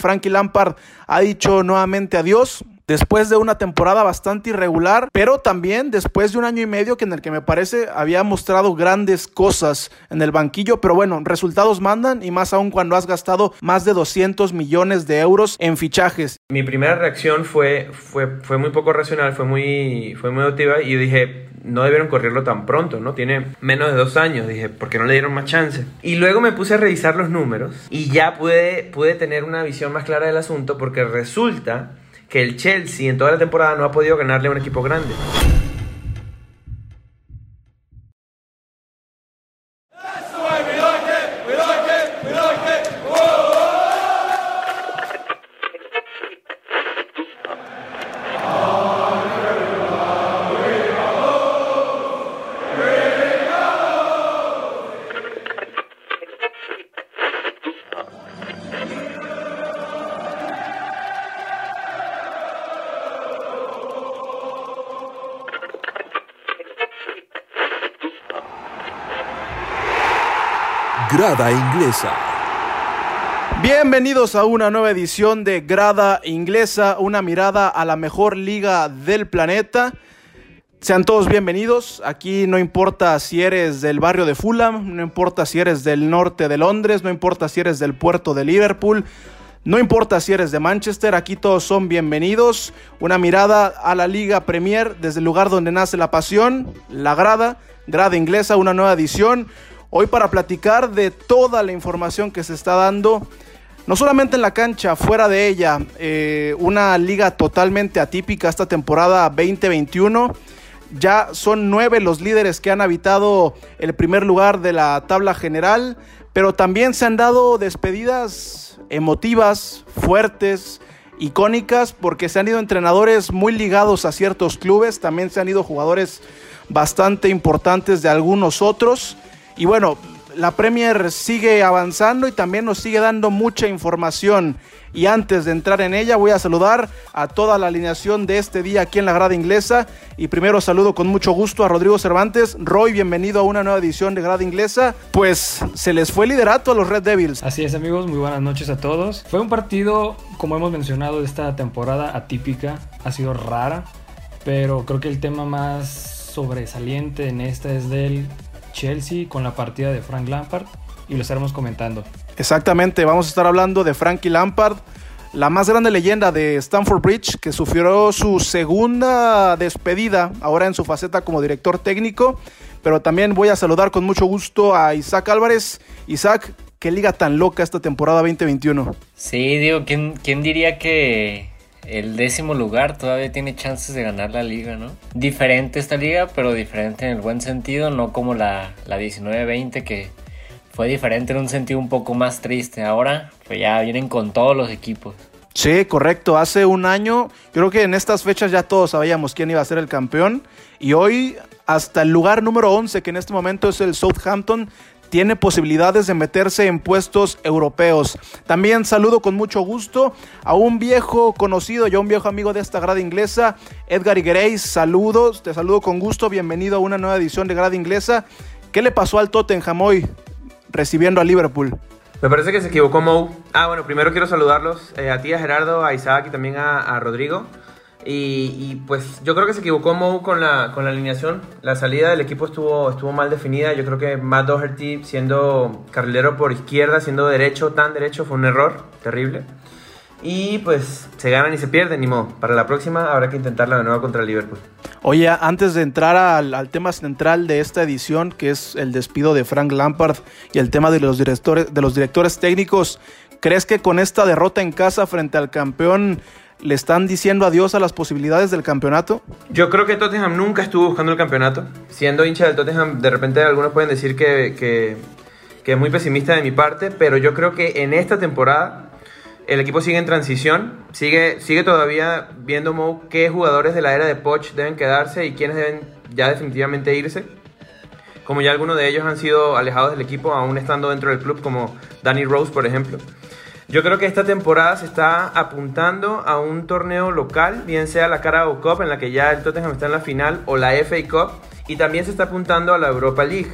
Frankie Lampard ha dicho nuevamente adiós después de una temporada bastante irregular, pero también después de un año y medio que en el que me parece había mostrado grandes cosas en el banquillo, pero bueno, resultados mandan y más aún cuando has gastado más de 200 millones de euros en fichajes. Mi primera reacción fue, fue, fue muy poco racional, fue muy, fue muy emotiva y dije, no debieron correrlo tan pronto, ¿no? Tiene menos de dos años, dije, ¿por qué no le dieron más chance? Y luego me puse a revisar los números y ya pude, pude tener una visión más clara del asunto porque resulta que el Chelsea en toda la temporada no ha podido ganarle a un equipo grande. Bienvenidos a una nueva edición de Grada Inglesa, una mirada a la mejor liga del planeta. Sean todos bienvenidos. Aquí no importa si eres del barrio de Fulham, no importa si eres del norte de Londres, no importa si eres del puerto de Liverpool, no importa si eres de Manchester, aquí todos son bienvenidos. Una mirada a la Liga Premier desde el lugar donde nace la pasión, la grada, grada inglesa, una nueva edición. Hoy para platicar de toda la información que se está dando, no solamente en la cancha, fuera de ella, eh, una liga totalmente atípica esta temporada 2021. Ya son nueve los líderes que han habitado el primer lugar de la tabla general, pero también se han dado despedidas emotivas, fuertes, icónicas, porque se han ido entrenadores muy ligados a ciertos clubes, también se han ido jugadores bastante importantes de algunos otros. Y bueno, la Premier sigue avanzando y también nos sigue dando mucha información. Y antes de entrar en ella, voy a saludar a toda la alineación de este día aquí en la grada inglesa. Y primero saludo con mucho gusto a Rodrigo Cervantes. Roy, bienvenido a una nueva edición de grada inglesa. Pues se les fue liderato a los Red Devils. Así es, amigos, muy buenas noches a todos. Fue un partido, como hemos mencionado, de esta temporada atípica. Ha sido rara, pero creo que el tema más sobresaliente en esta es del Chelsea con la partida de Frank Lampard y lo estaremos comentando. Exactamente, vamos a estar hablando de Frankie Lampard, la más grande leyenda de Stamford Bridge, que sufrió su segunda despedida ahora en su faceta como director técnico. Pero también voy a saludar con mucho gusto a Isaac Álvarez. Isaac, qué liga tan loca esta temporada 2021. Sí, digo, ¿quién, quién diría que el décimo lugar todavía tiene chances de ganar la liga, ¿no? Diferente esta liga, pero diferente en el buen sentido, no como la, la 19-20 que fue diferente en un sentido un poco más triste. Ahora pues ya vienen con todos los equipos. Sí, correcto. Hace un año, creo que en estas fechas ya todos sabíamos quién iba a ser el campeón. Y hoy, hasta el lugar número 11, que en este momento es el Southampton, tiene posibilidades de meterse en puestos europeos. También saludo con mucho gusto a un viejo conocido, ya un viejo amigo de esta grada inglesa, Edgar Iguereis. Saludos, te saludo con gusto, bienvenido a una nueva edición de grada inglesa. ¿Qué le pasó al Tottenham hoy recibiendo a Liverpool? Me parece que se equivocó Mou. Ah, bueno, primero quiero saludarlos eh, a ti, a Gerardo, a Isaac y también a, a Rodrigo. Y, pues yo creo que se equivocó Mou con la, con la alineación. La salida del equipo estuvo, estuvo mal definida. Yo creo que Matt Doherty siendo carrilero por izquierda, siendo derecho, tan derecho, fue un error terrible. Y pues se ganan y se pierden, ni modo. Para la próxima habrá que intentarla de nuevo contra Liverpool. Oye, antes de entrar al, al, tema central de esta edición, que es el despido de Frank Lampard y el tema de los directores, de los directores técnicos, ¿crees que con esta derrota en casa frente al campeón le están diciendo adiós a las posibilidades del campeonato? Yo creo que Tottenham nunca estuvo buscando el campeonato. Siendo hincha del Tottenham, de repente algunos pueden decir que, que, que es muy pesimista de mi parte, pero yo creo que en esta temporada el equipo sigue en transición, sigue, sigue todavía viendo Mo qué jugadores de la era de Poch deben quedarse y quiénes deben ya definitivamente irse. Como ya algunos de ellos han sido alejados del equipo, aún estando dentro del club, como Danny Rose, por ejemplo. Yo creo que esta temporada se está apuntando a un torneo local, bien sea la Carabao Cup, en la que ya el Tottenham está en la final, o la FA Cup, y también se está apuntando a la Europa League.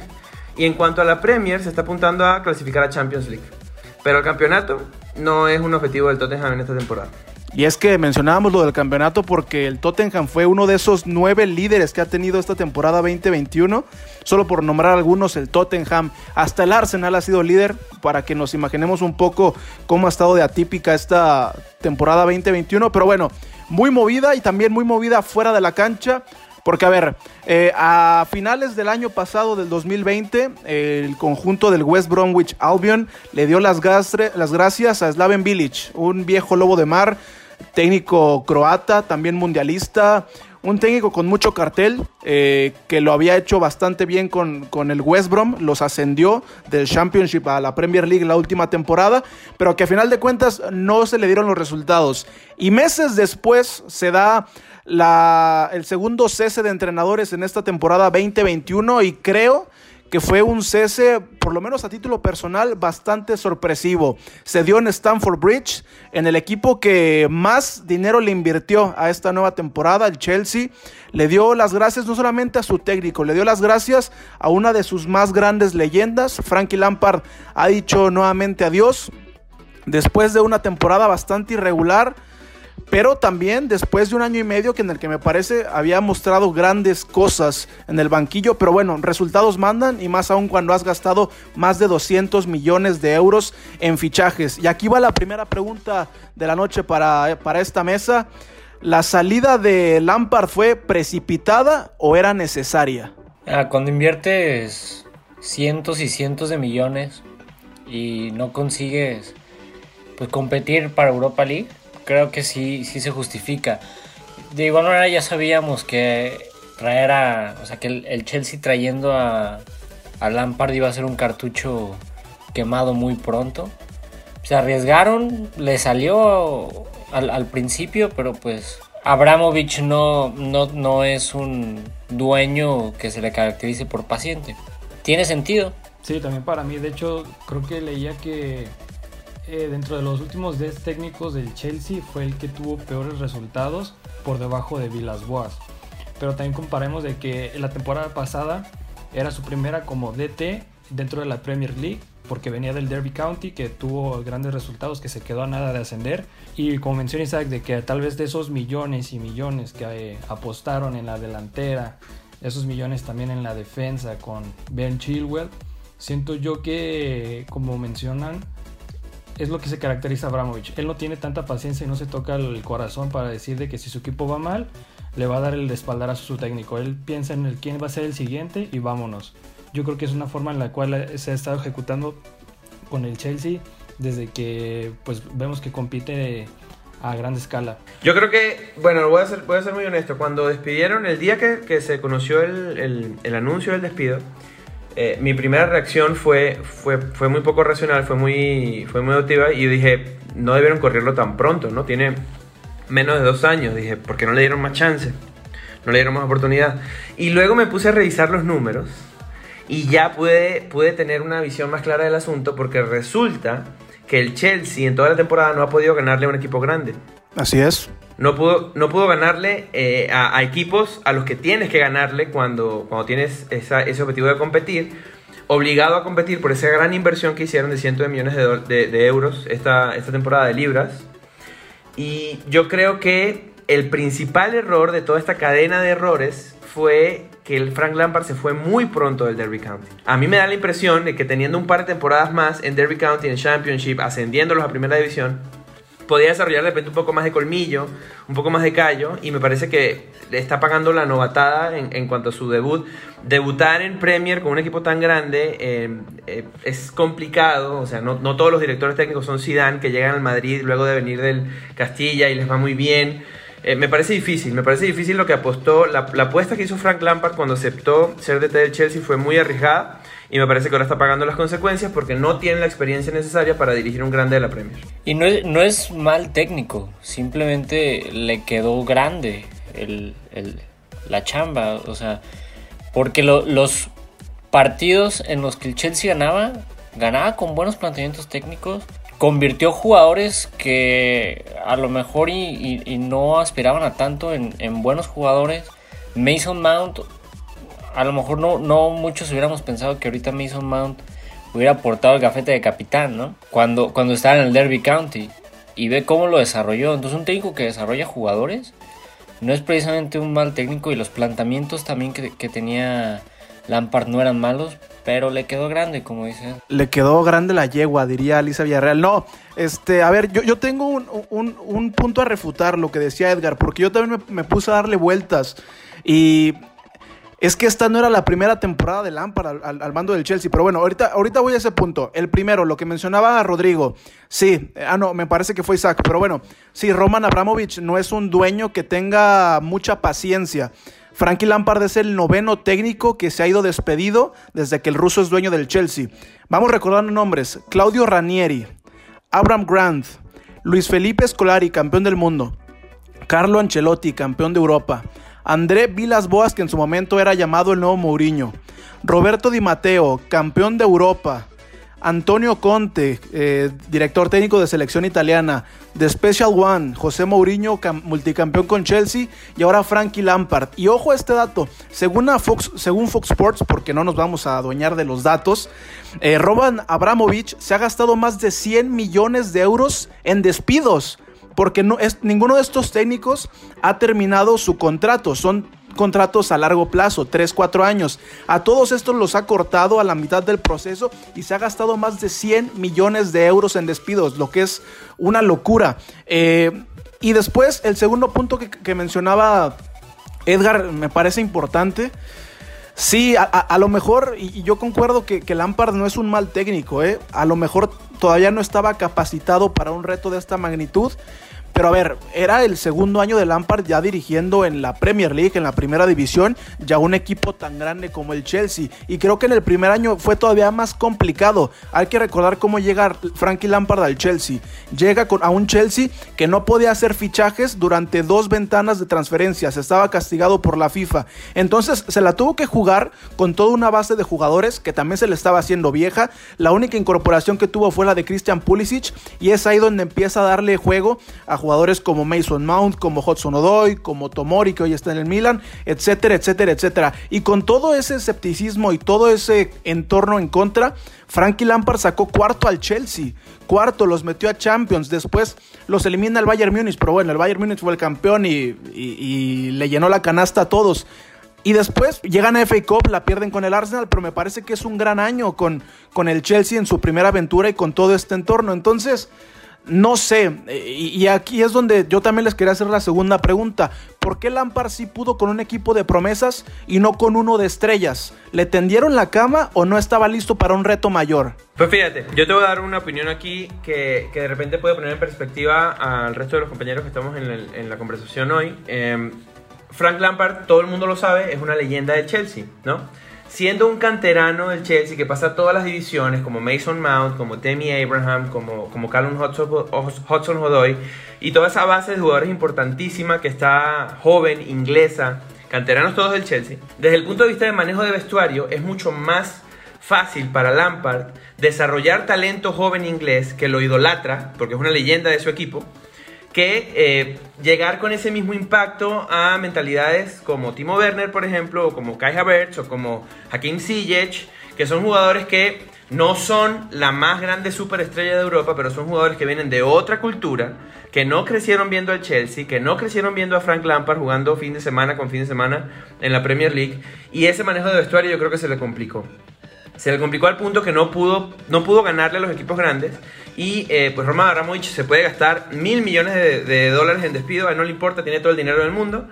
Y en cuanto a la Premier, se está apuntando a clasificar a Champions League. Pero el campeonato, no es un objetivo del Tottenham en esta temporada. Y es que mencionábamos lo del campeonato porque el Tottenham fue uno de esos nueve líderes que ha tenido esta temporada 2021. Solo por nombrar algunos, el Tottenham, hasta el Arsenal ha sido líder, para que nos imaginemos un poco cómo ha estado de atípica esta temporada 2021. Pero bueno, muy movida y también muy movida fuera de la cancha. Porque, a ver, eh, a finales del año pasado, del 2020, el conjunto del West Bromwich Albion le dio las, las gracias a Slaven Village, un viejo lobo de mar, técnico croata, también mundialista, un técnico con mucho cartel, eh, que lo había hecho bastante bien con, con, el West Brom, los ascendió del Championship a la Premier League la última temporada, pero que a final de cuentas no se le dieron los resultados. Y meses después se da la, el segundo cese de entrenadores en esta temporada 2021 y creo que fue un cese, por lo menos a título personal, bastante sorpresivo. Se dio en Stamford Bridge, en el equipo que más dinero le invirtió a esta nueva temporada, el Chelsea. Le dio las gracias no solamente a su técnico, le dio las gracias a una de sus más grandes leyendas. Frankie Lampard ha dicho nuevamente adiós. Después de una temporada bastante irregular, pero también después de un año y medio que en el que me parece había mostrado grandes cosas en el banquillo, pero bueno, resultados mandan y más aún cuando has gastado más de 200 millones de euros en fichajes. Y aquí va la primera pregunta de la noche para, para esta mesa. ¿La salida de Lampard fue precipitada o era necesaria? Ah, cuando inviertes cientos y cientos de millones y no consigues pues competir para Europa League, creo que sí, sí se justifica. De igual manera ya sabíamos que traer a, o sea, que el, Chelsea trayendo a, Lampard iba a ser un cartucho quemado muy pronto. Se arriesgaron, le salió al, al principio, pero pues Abramovich no, no, no es un dueño que se le caracterice por paciente. Tiene sentido. Sí, también para mí. De hecho, creo que leía que eh, dentro de los últimos 10 técnicos del Chelsea fue el que tuvo peores resultados por debajo de Villas-Boas. Pero también comparemos de que la temporada pasada era su primera como DT dentro de la Premier League porque venía del Derby County que tuvo grandes resultados que se quedó a nada de ascender y como menciona Isaac de que tal vez de esos millones y millones que eh, apostaron en la delantera esos millones también en la defensa con Ben Chilwell siento yo que como mencionan es lo que se caracteriza a Abramovich. Él no tiene tanta paciencia y no se toca el corazón para decir de que si su equipo va mal, le va a dar el espaldar a su técnico. Él piensa en el quién va a ser el siguiente y vámonos. Yo creo que es una forma en la cual se ha estado ejecutando con el Chelsea desde que pues vemos que compite a gran escala. Yo creo que, bueno, voy a ser, muy honesto, cuando despidieron, el día que, se conoció el, el anuncio del despido, eh, mi primera reacción fue, fue, fue muy poco racional, fue muy, fue muy emotiva y dije, no debieron correrlo tan pronto, ¿no? Tiene menos de dos años, dije, ¿por qué no le dieron más chance? No le dieron más oportunidad. Y luego me puse a revisar los números y ya pude, pude tener una visión más clara del asunto porque resulta que el Chelsea en toda la temporada no ha podido ganarle a un equipo grande. Así es no pudo, no pudo ganarle eh, a, equipos a los que tienes que ganarle cuando, cuando tienes ese objetivo de competir, obligado a competir por esa gran inversión que hicieron de cientos de millones de, de, euros esta, esta temporada de libras. Y yo creo que el principal error de toda esta cadena de errores fue que el Frank Lampard se fue muy pronto del Derby County. A mí me da la impresión de que teniendo un par de temporadas más en Derby County, en Championship, ascendiéndolos a primera división, podía desarrollar de repente un poco más de colmillo, un poco más de callo, y me parece que le está pagando la novatada en, en cuanto a su debut. Debutar en Premier con un equipo tan grande eh, eh, es complicado, o sea, no, no, todos los directores técnicos son Zidane, que llegan al Madrid luego de venir del Castilla y les va muy bien. Eh, me parece difícil, me parece difícil lo que apostó, la, la apuesta que hizo Frank Lampard cuando aceptó ser DT del Chelsea fue muy arriesgada y me parece que ahora está pagando las consecuencias porque no tiene la experiencia necesaria para dirigir un grande de la Premier. Y no es, no es mal técnico, simplemente le quedó grande el, el, la chamba, o sea, porque lo, los partidos en los que el Chelsea ganaba, ganaba con buenos planteamientos técnicos, convirtió jugadores que a lo mejor y, no aspiraban a tanto en buenos jugadores. Mason Mount a lo mejor no, no muchos hubiéramos pensado que ahorita Mason Mount hubiera aportado el gafete de capitán, ¿no? Cuando, cuando estaba en el Derby County y ve cómo lo desarrolló. Entonces un técnico que desarrolla jugadores no es precisamente un mal técnico y los planteamientos también que, tenía Lampard no eran malos, pero le quedó grande, como dice. Le quedó grande la yegua, diría Lisa Villarreal. No, este, a ver, yo, yo tengo un, un, un, punto a refutar lo que decía Edgar, porque yo también me, me puse a darle vueltas y es que esta no era la primera temporada de Lampard al, mando del Chelsea. Pero bueno, ahorita, ahorita voy a ese punto. El primero, lo que mencionaba Rodrigo. Sí, ah, no, me parece que fue Isaac. Pero bueno, sí, Roman Abramovich no es un dueño que tenga mucha paciencia. Frankie Lampard es el noveno técnico que se ha ido despedido desde que el ruso es dueño del Chelsea. Vamos recordando nombres. Claudio Ranieri, Abraham Grant, Luis Felipe Scolari, campeón del mundo. Carlo Ancelotti, campeón de Europa. André Vilas Boas, que en su momento era llamado el nuevo Mourinho. Roberto Di Matteo, campeón de Europa. Antonio Conte, eh, director técnico de selección italiana. The Special One, José Mourinho, multicampeón con Chelsea. Y ahora Frankie Lampard. Y ojo a este dato, según, Fox, según Fox Sports, porque no nos vamos a adueñar de los datos, eh, Abramovich se ha gastado más de 100 millones de euros en despidos porque no, es, ninguno de estos técnicos ha terminado su contrato. Son contratos a largo plazo, 3, 4 años. A todos estos los ha cortado a la mitad del proceso y se ha gastado más de 100 millones de euros en despidos, lo que es una locura. Eh, y después, el segundo punto que, mencionaba Edgar me parece importante. Sí, a, lo mejor, y, y, yo concuerdo que, que Lampard no es un mal técnico, ¿eh? a lo mejor todavía no estaba capacitado para un reto de esta magnitud. Pero a ver, era el segundo año de Lampard ya dirigiendo en la Premier League, en la primera división, ya un equipo tan grande como el Chelsea. Y creo que en el primer año fue todavía más complicado. Hay que recordar cómo llega Frankie Lampard al Chelsea. Llega a un Chelsea que no podía hacer fichajes durante dos ventanas de transferencias. Estaba castigado por la FIFA. Entonces se la tuvo que jugar con toda una base de jugadores que también se le estaba haciendo vieja. La única incorporación que tuvo fue la de Christian Pulisic. Y es ahí donde empieza a darle juego a jugadores como Mason Mount, como Hudson Odoi, como Tomori, que hoy está en el Milan, etcétera, etcétera, etcétera. Y con todo ese escepticismo y todo ese entorno en contra, Frankie Lampard sacó cuarto al Chelsea. Cuarto, los metió a Champions. Después los elimina el Bayern Múnich. Pero bueno, el Bayern Múnich fue el campeón y, y, y le llenó la canasta a todos. Y después llegan a FA Cup, la pierden con el Arsenal, pero me parece que es un gran año con, con el Chelsea en su primera aventura y con todo este entorno. Entonces, no sé, y aquí es donde yo también les quería hacer la segunda pregunta. ¿Por qué Lampard sí pudo con un equipo de promesas y no con uno de estrellas? ¿Le tendieron la cama o no estaba listo para un reto mayor? Pues fíjate, yo te voy a dar una opinión aquí que, que de repente puede poner en perspectiva al resto de los compañeros que estamos en, el, en la conversación hoy. Eh, Frank Lampard, todo el mundo lo sabe, es una leyenda de Chelsea, ¿no? Siendo un canterano del Chelsea que pasa todas las divisiones, como Mason Mount, como Temi Abraham, como, como Callum Hudson Hodoy, y toda esa base de jugadores importantísima que está joven, inglesa, canteranos todos del Chelsea, desde el punto de vista de manejo de vestuario es mucho más fácil para Lampard desarrollar talento joven inglés que lo idolatra, porque es una leyenda de su equipo, que eh, llegar con ese mismo impacto a mentalidades como Timo Werner, por ejemplo, o como Kai Havertz, o como Hakim Ziyech, que son jugadores que no son la más grande superestrella de Europa, pero son jugadores que vienen de otra cultura, que no crecieron viendo al Chelsea, que no crecieron viendo a Frank Lampard jugando fin de semana con fin de semana en la Premier League, y ese manejo de vestuario yo creo que se le complicó. Se le complicó al punto que no pudo, no pudo ganarle a los equipos grandes. Y eh, pues Roman Abramovich se puede gastar mil millones de, de, dólares en despido. A él no le importa, tiene todo el dinero del mundo.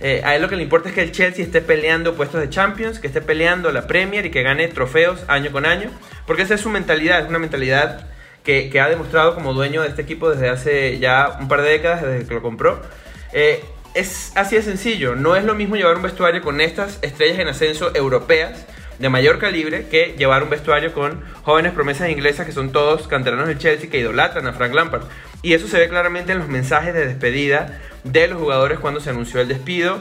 Eh, a él lo que le importa es que el Chelsea esté peleando puestos de Champions, que esté peleando la Premier y que gane trofeos año con año. Porque esa es su mentalidad, es una mentalidad que, que ha demostrado como dueño de este equipo desde hace ya un par de décadas, desde que lo compró. Eh, es así de sencillo, no es lo mismo llevar un vestuario con estas estrellas en ascenso europeas de mayor calibre que llevar un vestuario con jóvenes promesas inglesas que son todos canteranos del Chelsea que idolatran a Frank Lampard. Y eso se ve claramente en los mensajes de despedida de los jugadores cuando se anunció el despido.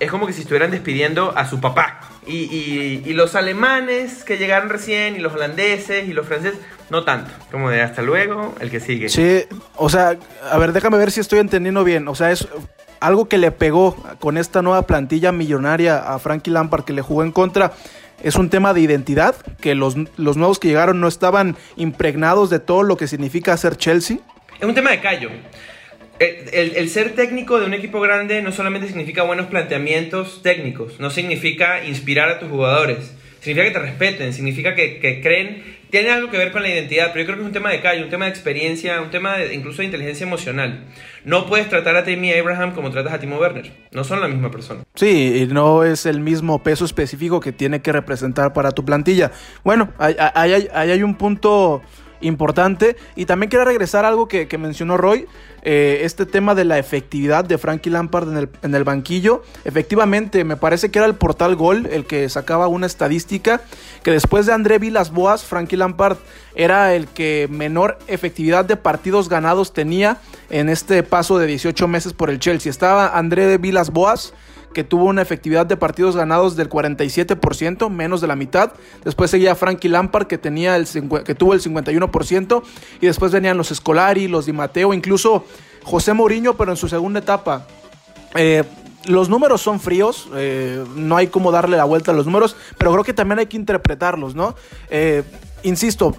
Es como que si estuvieran despidiendo a su papá. Y, y, los alemanes que llegaron recién, y los holandeses, y los franceses, no tanto. Como de hasta luego, el que sigue. Sí, o sea, a ver, déjame ver si estoy entendiendo bien. O sea, es algo que le pegó con esta nueva plantilla millonaria a Frankie Lampard que le jugó en contra es un tema de identidad, que los, los nuevos que llegaron no estaban impregnados de todo lo que significa ser Chelsea. Es un tema de callo. El, el, ser técnico de un equipo grande no solamente significa buenos planteamientos técnicos, no significa inspirar a tus jugadores, significa que te respeten, significa que, creen, tiene algo que ver con la identidad, pero yo creo que es un tema de calle, un tema de experiencia, un tema de, incluso de inteligencia emocional. No puedes tratar a Tammy Abraham como tratas a Timo Werner, no son la misma persona. Sí, y no es el mismo peso específico que tiene que representar para tu plantilla. Bueno, ahí hay, hay, hay, un punto importante. Y también quiero regresar a algo que, mencionó Roy. Eh, este tema de la efectividad de Frankie Lampard en el, en el, banquillo. Efectivamente, me parece que era el portal Gol el que sacaba una estadística que después de André Vilas Boas, Frankie Lampard era el que menor efectividad de partidos ganados tenía en este paso de 18 meses por el Chelsea. Estaba André Vilas Boas que tuvo una efectividad de partidos ganados del 47%, menos de la mitad. Después seguía Frankie Lampard, que, tenía el, que tuvo el 51%. Y después venían los Escolari, los Di Mateo, incluso José Mourinho, pero en su segunda etapa. Eh, los números son fríos, eh, no hay como darle la vuelta a los números, pero creo que también hay que interpretarlos, ¿no? Eh, insisto,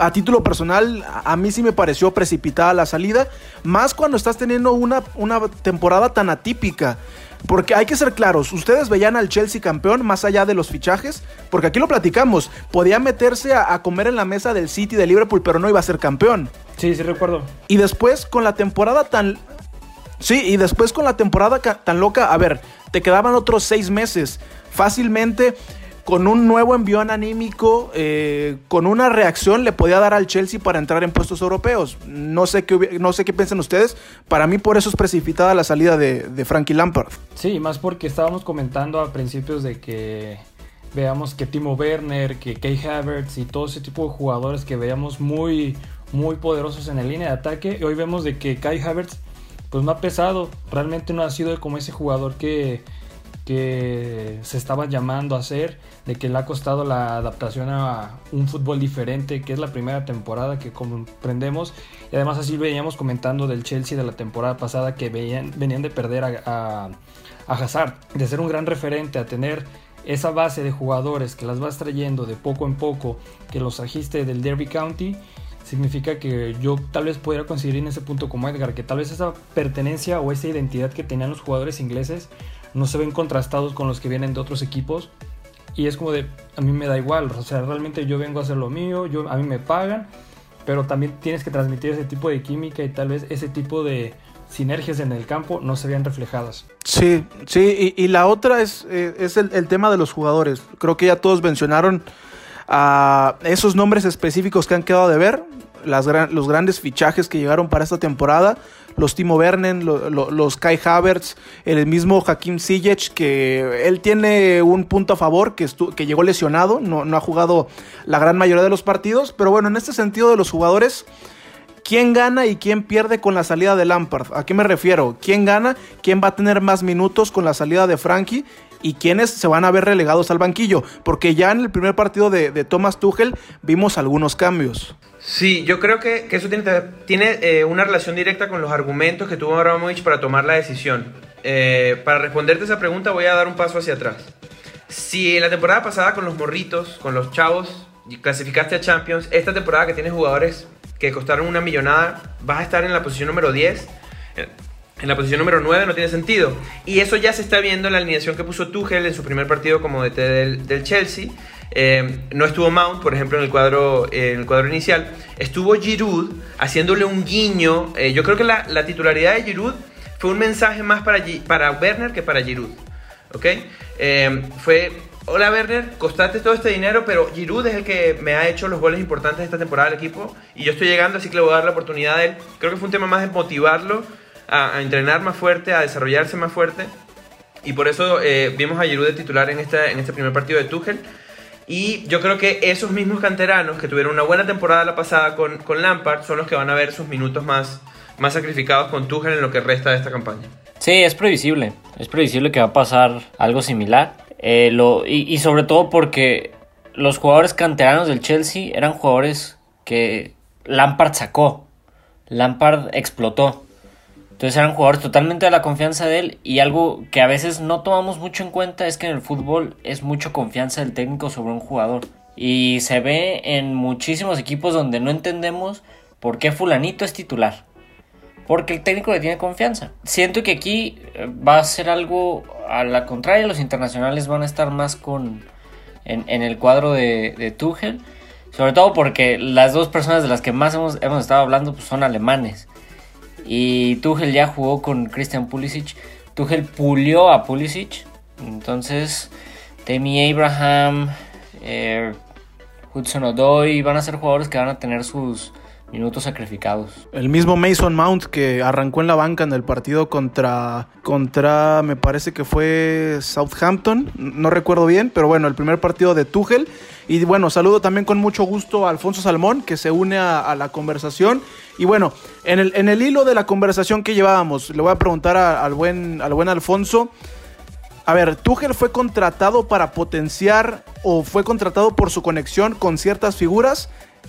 a título personal, a mí sí me pareció precipitada la salida, más cuando estás teniendo una, una temporada tan atípica. Porque hay que ser claros, ustedes veían al Chelsea campeón más allá de los fichajes, porque aquí lo platicamos, podía meterse a, comer en la mesa del City de Liverpool, pero no iba a ser campeón. Sí, sí recuerdo. Y después con la temporada tan... Sí, y después con la temporada tan loca, a ver, te quedaban otros seis meses. Fácilmente con un nuevo envión anímico, eh, con una reacción le podía dar al Chelsea para entrar en puestos europeos. No sé qué, no sé qué piensan ustedes. Para mí por eso es precipitada la salida de, de Frankie Lampard. Sí, más porque estábamos comentando a principios de que veamos que Timo Werner, que Kay Havertz y todo ese tipo de jugadores que veíamos muy, muy poderosos en la línea de ataque. Y hoy vemos de que Kai Havertz pues no ha pesado, realmente no ha sido como ese jugador que que se estaba llamando a hacer, de que le ha costado la adaptación a un fútbol diferente, que es la primera temporada que comprendemos. Y además así veníamos comentando del Chelsea de la temporada pasada que venían de perder a, a, Hazard, de ser un gran referente, a tener esa base de jugadores que las vas trayendo de poco en poco, que los agiste del Derby County, significa que yo tal vez pudiera conseguir en ese punto como Edgar, que tal vez esa pertenencia o esa identidad que tenían los jugadores ingleses no se ven contrastados con los que vienen de otros equipos. Y es como de, a mí me da igual, o sea, realmente yo vengo a hacer lo mío, yo, a mí me pagan, pero también tienes que transmitir ese tipo de química y tal vez ese tipo de sinergias en el campo no se vean reflejadas. Sí, sí, y, la otra es, eh, es el, tema de los jugadores. Creo que ya todos mencionaron a esos nombres específicos que han quedado de ver, los grandes fichajes que llegaron para esta temporada los Timo Werner, los Kai Havertz, el mismo Hakim Ziyech, que él tiene un punto a favor, que, que llegó lesionado, no, no ha jugado la gran mayoría de los partidos, pero bueno, en este sentido de los jugadores, ¿Quién gana y quién pierde con la salida de Lampard? ¿A qué me refiero? ¿Quién gana? ¿Quién va a tener más minutos con la salida de Frankie? ¿Y quiénes se van a ver relegados al banquillo? Porque ya en el primer partido de, de Thomas Tuchel vimos algunos cambios. Sí, yo creo que, eso tiene, tiene eh, una relación directa con los argumentos que tuvo Abramovich para tomar la decisión. Eh, para responderte esa pregunta voy a dar un paso hacia atrás. Si en la temporada pasada con los morritos, con los chavos, clasificaste a Champions, esta temporada que tienes jugadores que costaron una millonada, vas a estar en la posición número 10. En la posición número 9 no tiene sentido. Y eso ya se está viendo en la alineación que puso Tuchel en su primer partido como DT del, del Chelsea. Eh, no estuvo Mount, por ejemplo, en el cuadro, en el cuadro inicial. Estuvo Giroud haciéndole un guiño. Eh, yo creo que la, titularidad de Giroud fue un mensaje más para, para Werner que para Giroud. ¿Ok? Eh, fue, hola Werner, costate todo este dinero, pero Giroud es el que me ha hecho los goles importantes de esta temporada del equipo. Y yo estoy llegando, así que le voy a dar la oportunidad a él. Creo que fue un tema más de motivarlo a, entrenar más fuerte, a desarrollarse más fuerte. Y por eso vimos a Giroud de titular en este, en este primer partido de Tuchel. Y yo creo que esos mismos canteranos que tuvieron una buena temporada la pasada con, con Lampard son los que van a ver sus minutos más, más sacrificados con Tuchel en lo que resta de esta campaña. Sí, es previsible. Es previsible que va a pasar algo similar. Eh, y, y, sobre todo porque los jugadores canteranos del Chelsea eran jugadores que Lampard sacó. Lampard explotó. Entonces eran jugadores totalmente de la confianza de él y algo que a veces no tomamos mucho en cuenta es que en el fútbol es mucho confianza del técnico sobre un jugador. Y se ve en muchísimos equipos donde no entendemos por qué fulanito es titular. Porque el técnico le tiene confianza. Siento que aquí eh, va a ser algo a la contraria. Los internacionales van a estar más con en, el cuadro de, de Tuchel. Sobre todo porque las dos personas de las que más hemos, hemos estado hablando pues, son alemanes. Y Tuchel ya jugó con Christian Pulisic. Tuchel pulió a Pulisic. Entonces, Temi Abraham, eh, Hudson Odoi van a ser jugadores que van a tener sus minutos sacrificados. El mismo Mason Mount que arrancó en la banca en el partido contra, contra me parece que fue Southampton, no recuerdo bien, pero bueno, el primer partido de Tuchel. Y bueno, saludo también con mucho gusto a Alfonso Salmón, que se une a, la conversación. Y bueno, en el, en el, hilo de la conversación que llevábamos, le voy a preguntar al, buen, al buen Alfonso. A ver, Tuchel fue contratado para potenciar o fue contratado por su conexión con ciertas figuras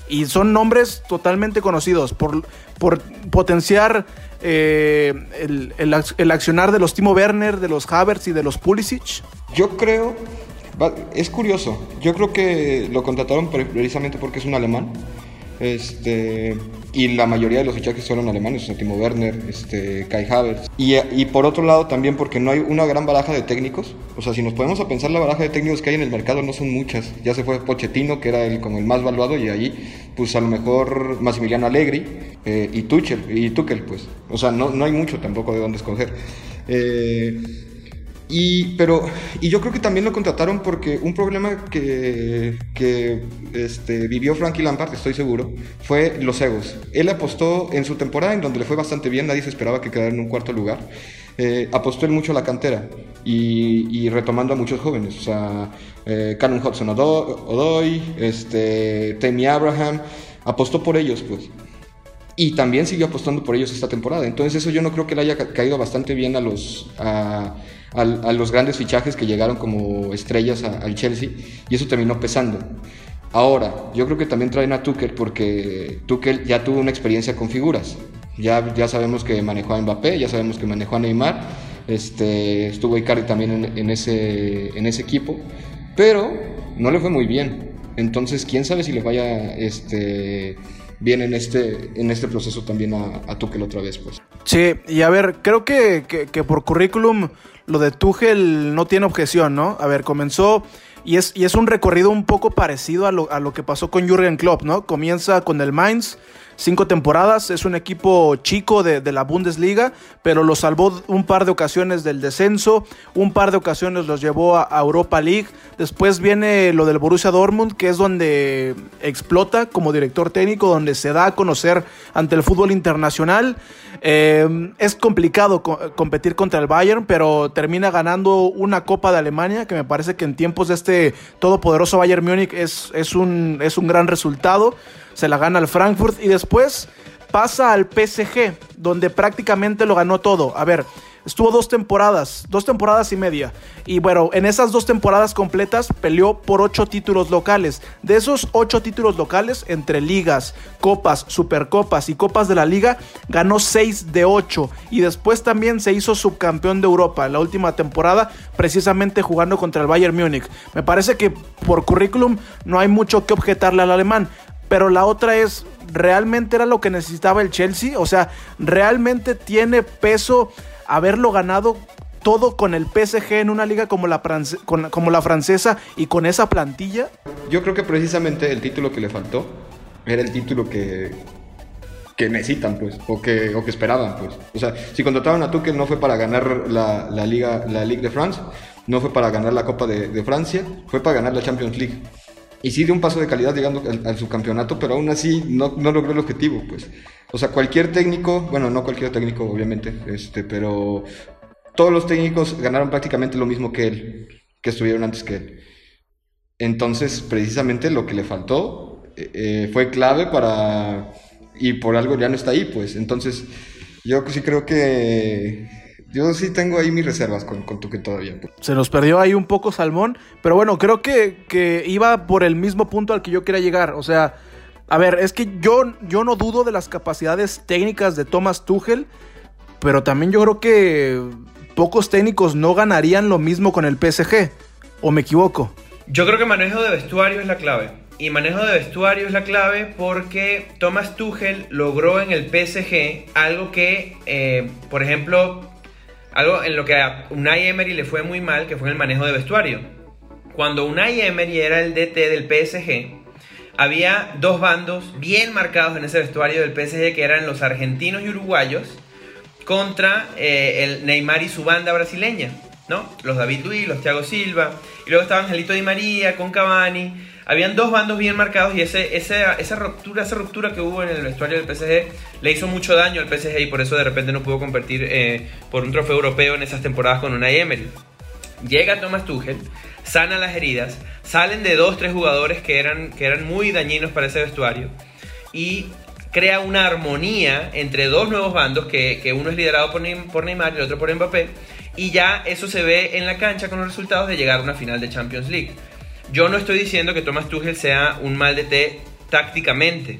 y son nombres totalmente conocidos por, por potenciar eh, el, el, accionar de los Timo Werner, de los Havertz y de los Pulisic. Yo creo es curioso. Yo creo que lo contrataron precisamente porque es un alemán. Este, y la mayoría de los fichajes son alemanes, o Timo Werner, este, Kai Havertz. Y, y, por otro lado también porque no hay una gran baraja de técnicos. O sea, si nos podemos a pensar la baraja de técnicos que hay en el mercado no son muchas. Ya se fue Pochettino, que era el, como el más valuado, y ahí pues a lo mejor Massimiliano Allegri eh, y Tuchel, y Tuchel, pues. O sea, no, no hay mucho tampoco de dónde escoger. Eh, y, pero, y yo creo que también lo contrataron porque un problema que, que este, vivió Frankie Lampard, estoy seguro, fue los egos. Él apostó en su temporada, en donde le fue bastante bien, nadie se esperaba que quedara en un cuarto lugar. Eh, apostó él mucho a la cantera y, retomando a muchos jóvenes, o sea, eh, Canon Hudson Odoy, este, Tammy Abraham, apostó por ellos, pues y también siguió apostando por ellos esta temporada. Entonces eso yo no creo que le haya caído bastante bien a los, los grandes fichajes que llegaron como estrellas al Chelsea y eso terminó pesando. Ahora, yo creo que también traen a Tuchel porque Tuchel ya tuvo una experiencia con figuras. Ya, ya sabemos que manejó a Mbappé, ya sabemos que manejó a Neymar, este, estuvo Icardi también en, en, ese, en ese equipo, pero no le fue muy bien. Entonces, quién sabe si le vaya este, bien en este, en este proceso también a, a Tuchel otra vez. Pues. Sí, y a ver, creo que, que, por currículum lo de Tuchel no tiene objeción, ¿no? A ver, comenzó y es, y es un recorrido un poco parecido a lo, a lo que pasó con Jurgen Klopp, ¿no? Comienza con el Mainz, cinco temporadas. Es un equipo chico de, la Bundesliga, pero lo salvó un par de ocasiones del descenso, un par de ocasiones los llevó a, Europa League. Después viene lo del Borussia Dortmund, que es donde explota como director técnico, donde se da a conocer ante el fútbol internacional. Eh, es complicado competir contra el Bayern, pero termina ganando una Copa de Alemania, que me parece que en tiempos de este todopoderoso Bayern Múnich es, es, un, es un gran resultado se la gana al Frankfurt y después pasa al PSG, donde prácticamente lo ganó todo. A ver, estuvo dos temporadas, dos temporadas y media. Y bueno, en esas dos temporadas completas peleó por ocho títulos locales. De esos ocho títulos locales, entre ligas, copas, supercopas y copas de la liga, ganó seis de ocho. Y después también se hizo subcampeón de Europa en la última temporada, precisamente jugando contra el Bayern Múnich. Me parece que por currículum no hay mucho que objetarle al alemán. Pero la otra es, ¿realmente era lo que necesitaba el Chelsea? O sea, ¿realmente tiene peso haberlo ganado todo con el PSG en una liga como la, como la francesa y con esa plantilla? Yo creo que precisamente el título que le faltó era el título que, que necesitan, pues, o que, o que esperaban, pues. O sea, si contrataron a Tuchel no fue para ganar la, Liga, la Ligue de France, no fue para ganar la Copa de Francia, fue para ganar la Champions League y sí dio un paso de calidad llegando al, subcampeonato, pero aún así no, no, logró el objetivo, pues. O sea, cualquier técnico, bueno, no cualquier técnico, obviamente, este, pero todos los técnicos ganaron prácticamente lo mismo que él, que estuvieron antes que él. Entonces, precisamente lo que le faltó eh, eh, fue clave para... Y por algo ya no está ahí, pues. Entonces, yo sí creo que yo sí tengo ahí mis reservas con, con que todavía. Se nos perdió ahí un poco Salmón, pero bueno, creo que, que iba por el mismo punto al que yo quería llegar. O sea, a ver, es que yo, yo no dudo de las capacidades técnicas de Thomas Tuchel, pero también yo creo que pocos técnicos no ganarían lo mismo con el PSG. ¿O me equivoco? Yo creo que manejo de vestuario es la clave. Y manejo de vestuario es la clave porque Thomas Tuchel logró en el PSG algo que, eh, por ejemplo, algo en lo que a Unai Emery le fue muy mal, que fue en el manejo de vestuario. Cuando Unai Emery era el DT del PSG, había dos bandos bien marcados en ese vestuario del PSG que eran los argentinos y uruguayos contra eh, el Neymar y su banda brasileña, ¿no? Los David Luiz, los Thiago Silva, y luego estaba Angelito Di María con Cavani. Habían dos bandos bien marcados y ese, esa, esa, ruptura, esa ruptura que hubo en el vestuario del PSG le hizo mucho daño al PSG y por eso de repente no pudo competir eh, por un trofeo europeo en esas temporadas con Unai Emery. Llega Thomas Tuchel, sana las heridas, salen de dos, tres jugadores que eran, que eran muy dañinos para ese vestuario y crea una armonía entre dos nuevos bandos, que, que uno es liderado por, por Neymar y el otro por Mbappé, y ya eso se ve en la cancha con los resultados de llegar a una final de Champions League. Yo no estoy diciendo que Thomas Tuchel sea un mal de té tácticamente,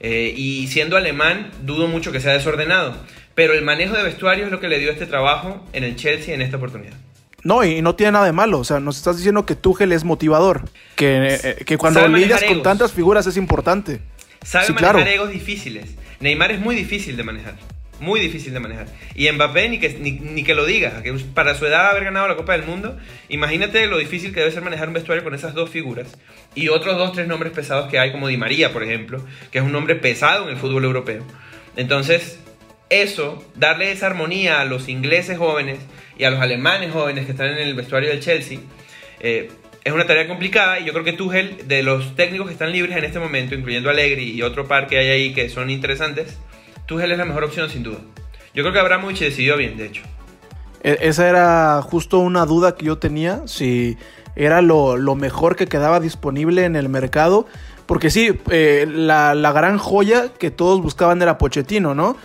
eh, y siendo alemán dudo mucho que sea desordenado, pero el manejo de vestuario es lo que le dio este trabajo en el Chelsea en esta oportunidad. No, y no tiene nada de malo. O sea, nos estás diciendo que Tuchel es motivador. Que, eh, que cuando lidias con tantas figuras es importante. Sabe manejar egos difíciles. Neymar es muy difícil de manejar. Muy difícil de manejar. Y Mbappé ni que, ni, que lo diga. Que para su edad haber ganado la Copa del Mundo. Imagínate lo difícil que debe ser manejar un vestuario con esas dos figuras. Y otros dos, tres nombres pesados que hay, como Di María, por ejemplo. Que es un nombre pesado en el fútbol europeo. Entonces, eso, darle esa armonía a los ingleses jóvenes y a los alemanes jóvenes que están en el vestuario del Chelsea. Eh, es una tarea complicada y yo creo que Tuchel, de los técnicos que están libres en este momento, incluyendo Allegri y otro par que hay ahí que son interesantes, Tuchel es la mejor opción sin duda. Yo creo que Abramovich decidió bien, de hecho. E, esa era justo una duda que yo tenía, si era lo, mejor que quedaba disponible en el mercado, porque sí, eh, la, gran joya que todos buscaban era Pochettino, ¿no?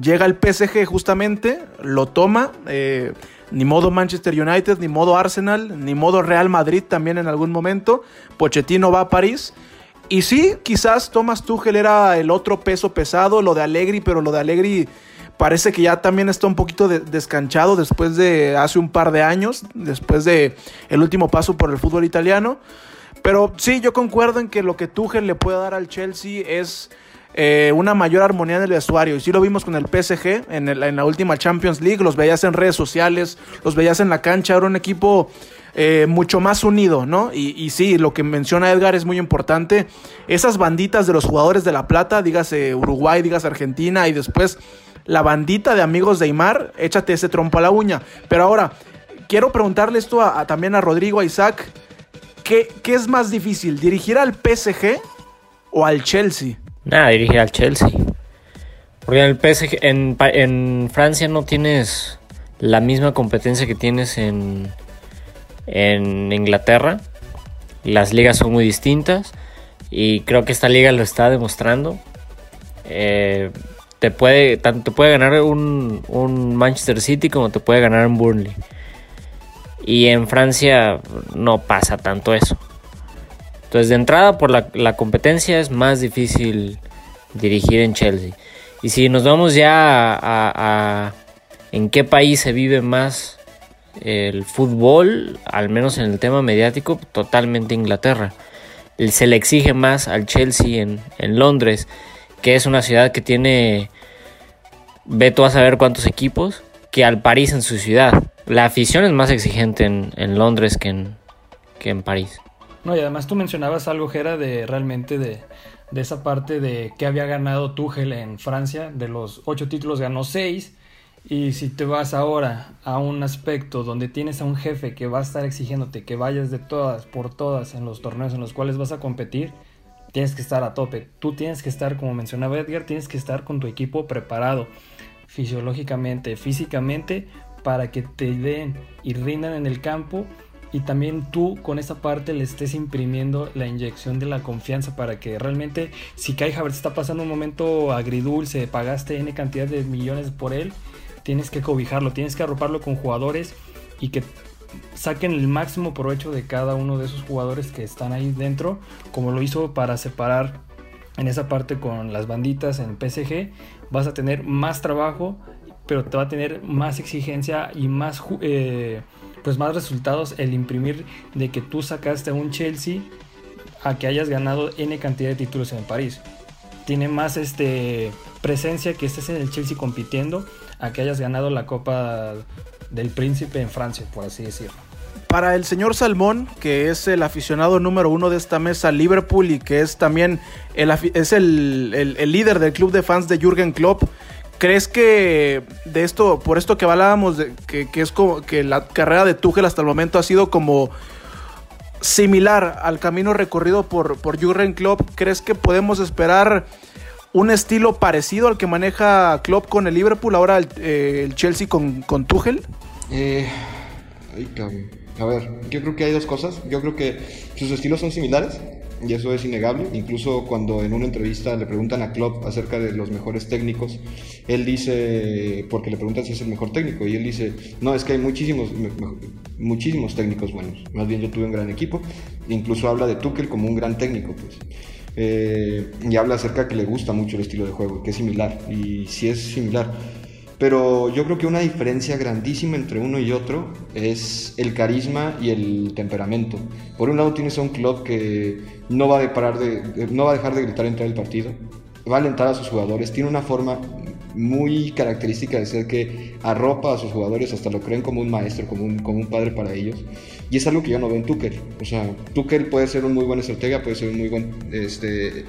Llega el PSG justamente, lo toma, eh, ni modo Manchester United, ni modo Arsenal, ni modo Real Madrid también en algún momento. Pochettino va a París. Y sí, quizás Thomas Tuchel era el otro peso pesado, lo de Allegri, pero lo de Allegri parece que ya también está un poquito descanchado después de hace un par de años, después de el último paso por el fútbol italiano. Pero sí, yo concuerdo en que lo que Tuchel le puede dar al Chelsea es eh, una mayor armonía en el vestuario. Y sí lo vimos con el PSG en, la última Champions League, los veías en redes sociales, los veías en la cancha, era un equipo eh, mucho más unido, ¿no? Y, sí, lo que menciona Edgar es muy importante. Esas banditas de los jugadores de La Plata, dígase Uruguay, dígase Argentina, y después la bandita de amigos de Aymar, échate ese trompo a la uña. Pero ahora, quiero preguntarle esto también a Rodrigo, a Isaac. ¿Qué, ¿Qué es más difícil, dirigir al PSG o al Chelsea? Nada, dirigir al Chelsea. Porque en el PSG, en, Francia no tienes la misma competencia que tienes en, en Inglaterra. Las ligas son muy distintas y creo que esta liga lo está demostrando. Eh, te puede, tanto te puede ganar un, un, Manchester City como te puede ganar un Burnley. Y en Francia no pasa tanto eso. Entonces, de entrada, por la, competencia es más difícil dirigir en Chelsea. Y si nos vamos ya a, en qué país se vive más el fútbol, al menos en el tema mediático, totalmente Inglaterra. Se le exige más al Chelsea en, en Londres, que es una ciudad que tiene, ve tú a saber cuántos equipos, que al París en su ciudad. La afición es más exigente en, en Londres que en, que en París. No, y además tú mencionabas algo, Jera, de realmente de, esa parte de que había ganado Tuchel en Francia. De los ocho títulos ganó seis. Y si te vas ahora a un aspecto donde tienes a un jefe que va a estar exigiéndote que vayas de todas por todas en los torneos en los cuales vas a competir, tienes que estar a tope. Tú tienes que estar, como mencionaba Edgar, tienes que estar con tu equipo preparado fisiológicamente, físicamente, para que te den y rindan en el campo y también tú con esa parte le estés imprimiendo la inyección de la confianza para que realmente si Kai Havertz está pasando un momento agridulce, pagaste N cantidad de millones por él, tienes que cobijarlo, tienes que arroparlo con jugadores y que saquen el máximo provecho de cada uno de esos jugadores que están ahí dentro, como lo hizo para separar en esa parte con las banditas en PSG, vas a tener más trabajo pero te va a tener más exigencia y más, eh, pues más resultados el imprimir de que tú sacaste a un Chelsea a que hayas ganado N cantidad de títulos en París. Tiene más este, presencia que estés en el Chelsea compitiendo a que hayas ganado la Copa del Príncipe en Francia, por así decirlo. Para el señor Salmón, que es el aficionado número uno de esta mesa, Liverpool, y que es también el, es el, líder del club de fans de Jürgen Klopp, ¿crees que de esto, por esto que hablábamos, de, que, es como que la carrera de Tuchel hasta el momento ha sido como similar al camino recorrido por, por Jürgen Klopp, ¿crees que podemos esperar un estilo parecido al que maneja Klopp con el Liverpool, ahora el, eh, Chelsea con, con Tuchel? Eh, a ver, yo creo que hay dos cosas. Yo creo que sus estilos son similares y eso es innegable. Incluso cuando en una entrevista le preguntan a Klopp acerca de los mejores técnicos, él dice, porque le preguntan si es el mejor técnico, y él dice, no, es que hay muchísimos, muchísimos técnicos buenos. Más bien yo tuve un gran equipo. Incluso habla de Tuchel como un gran técnico, pues. Eh, y habla acerca que le gusta mucho el estilo de juego, que es similar, y si es similar. Pero yo creo que una diferencia grandísima entre uno y otro es el carisma y el temperamento. Por un lado tienes a un club que no va a, dejar de gritar en todo partido, va a alentar a sus jugadores, tiene una forma muy característica de ser que arropa a sus jugadores, hasta lo creen como un maestro, como un, como un padre para ellos. Y es algo que yo no veo en Tuchel. O sea, Tuchel puede ser un muy buen estratega, puede ser un muy buen, este,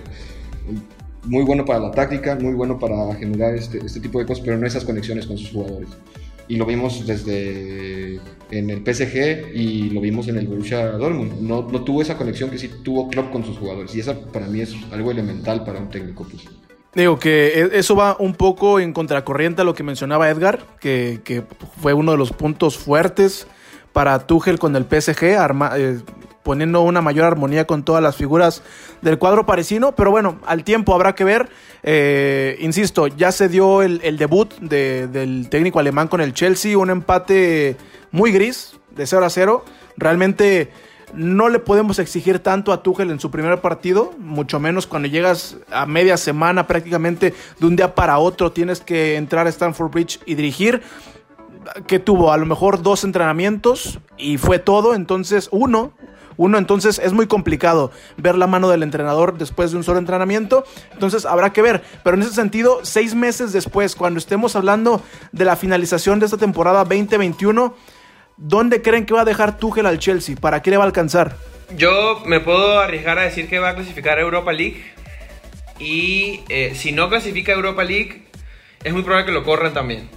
muy bueno para la táctica, muy bueno para generar este, este tipo de cosas, pero no esas conexiones con sus jugadores. Y lo vimos desde en el PSG y lo vimos en el Borussia Dortmund. No, no tuvo esa conexión que sí tuvo Klopp con sus jugadores. Y eso para mí es algo elemental para un técnico. Pues. Digo que e, eso va un poco en contracorriente a lo que mencionaba Edgar, que, que fue uno de los puntos fuertes para Tuchel con el PSG, arma, eh, poniendo una mayor armonía con todas las figuras del cuadro parisino. Pero bueno, al tiempo habrá que ver. Eh, insisto, ya se dio el, debut del técnico alemán con el Chelsea, un empate muy gris, de 0 a 0. Realmente no le podemos exigir tanto a Tuchel en su primer partido, mucho menos cuando llegas a media semana prácticamente de un día para otro tienes que entrar a Stanford Bridge y dirigir que tuvo a lo mejor dos entrenamientos y fue todo, entonces uno, uno, entonces es muy complicado ver la mano del entrenador después de un solo entrenamiento. Entonces habrá que ver. Pero en ese sentido, seis meses después, cuando estemos hablando de la finalización de esta temporada 2021, ¿dónde creen que va a dejar Tuchel al Chelsea? ¿Para qué le va a alcanzar? Yo me puedo arriesgar a decir que va a clasificar a Europa League. Y eh, si no clasifica a Europa League, es muy probable que lo corran también.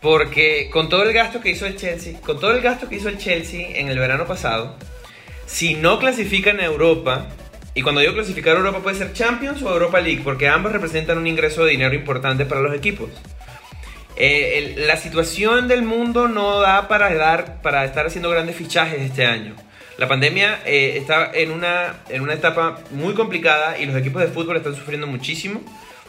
Porque con todo el gasto que hizo el Chelsea, con todo el gasto que hizo el Chelsea en el verano pasado, si no clasifican a Europa, y cuando digo clasificar a Europa puede ser Champions o Europa League, porque ambos representan un ingreso de dinero importante para los equipos. Eh, la situación del mundo no da para, dar, para estar haciendo grandes fichajes este año. La pandemia eh, está en una, en una etapa muy complicada y los equipos de fútbol están sufriendo muchísimo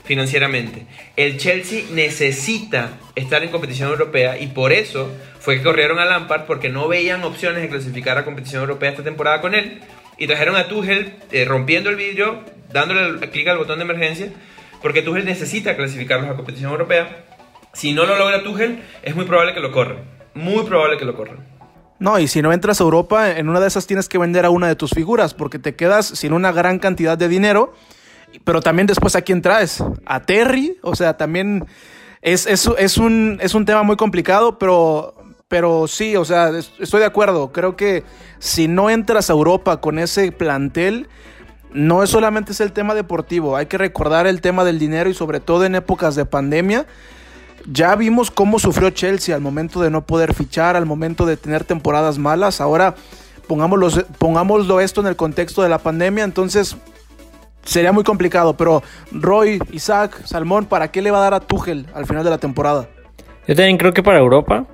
financieramente. El Chelsea necesita estar en competición europea y por eso fue que corrieron a Lampard porque no veían opciones de clasificar a competición europea esta temporada con él y trajeron a Tuchel eh, rompiendo el vidrio, dándole clic al botón de emergencia porque Tuchel necesita clasificarlos a competición europea. Si no lo logra Tuchel, es muy probable que lo corran. Muy probable que lo corran. No, y si no entras a Europa, en una de esas tienes que vender a una de tus figuras porque te quedas sin una gran cantidad de dinero pero también después a quién traes. A Terry, o sea, también es, es, es, un, es un tema muy complicado, pero, pero sí, o sea, estoy de acuerdo. Creo que si no entras a Europa con ese plantel, no es solamente es el tema deportivo, hay que recordar el tema del dinero y sobre todo en épocas de pandemia. Ya vimos cómo sufrió Chelsea al momento de no poder fichar, al momento de tener temporadas malas. Ahora pongámoslo, esto en el contexto de la pandemia. Entonces, sería muy complicado, pero Roy, Isaac, Salmón, ¿para qué le va a dar a Tuchel al final de la temporada? Yo también creo que para Europa.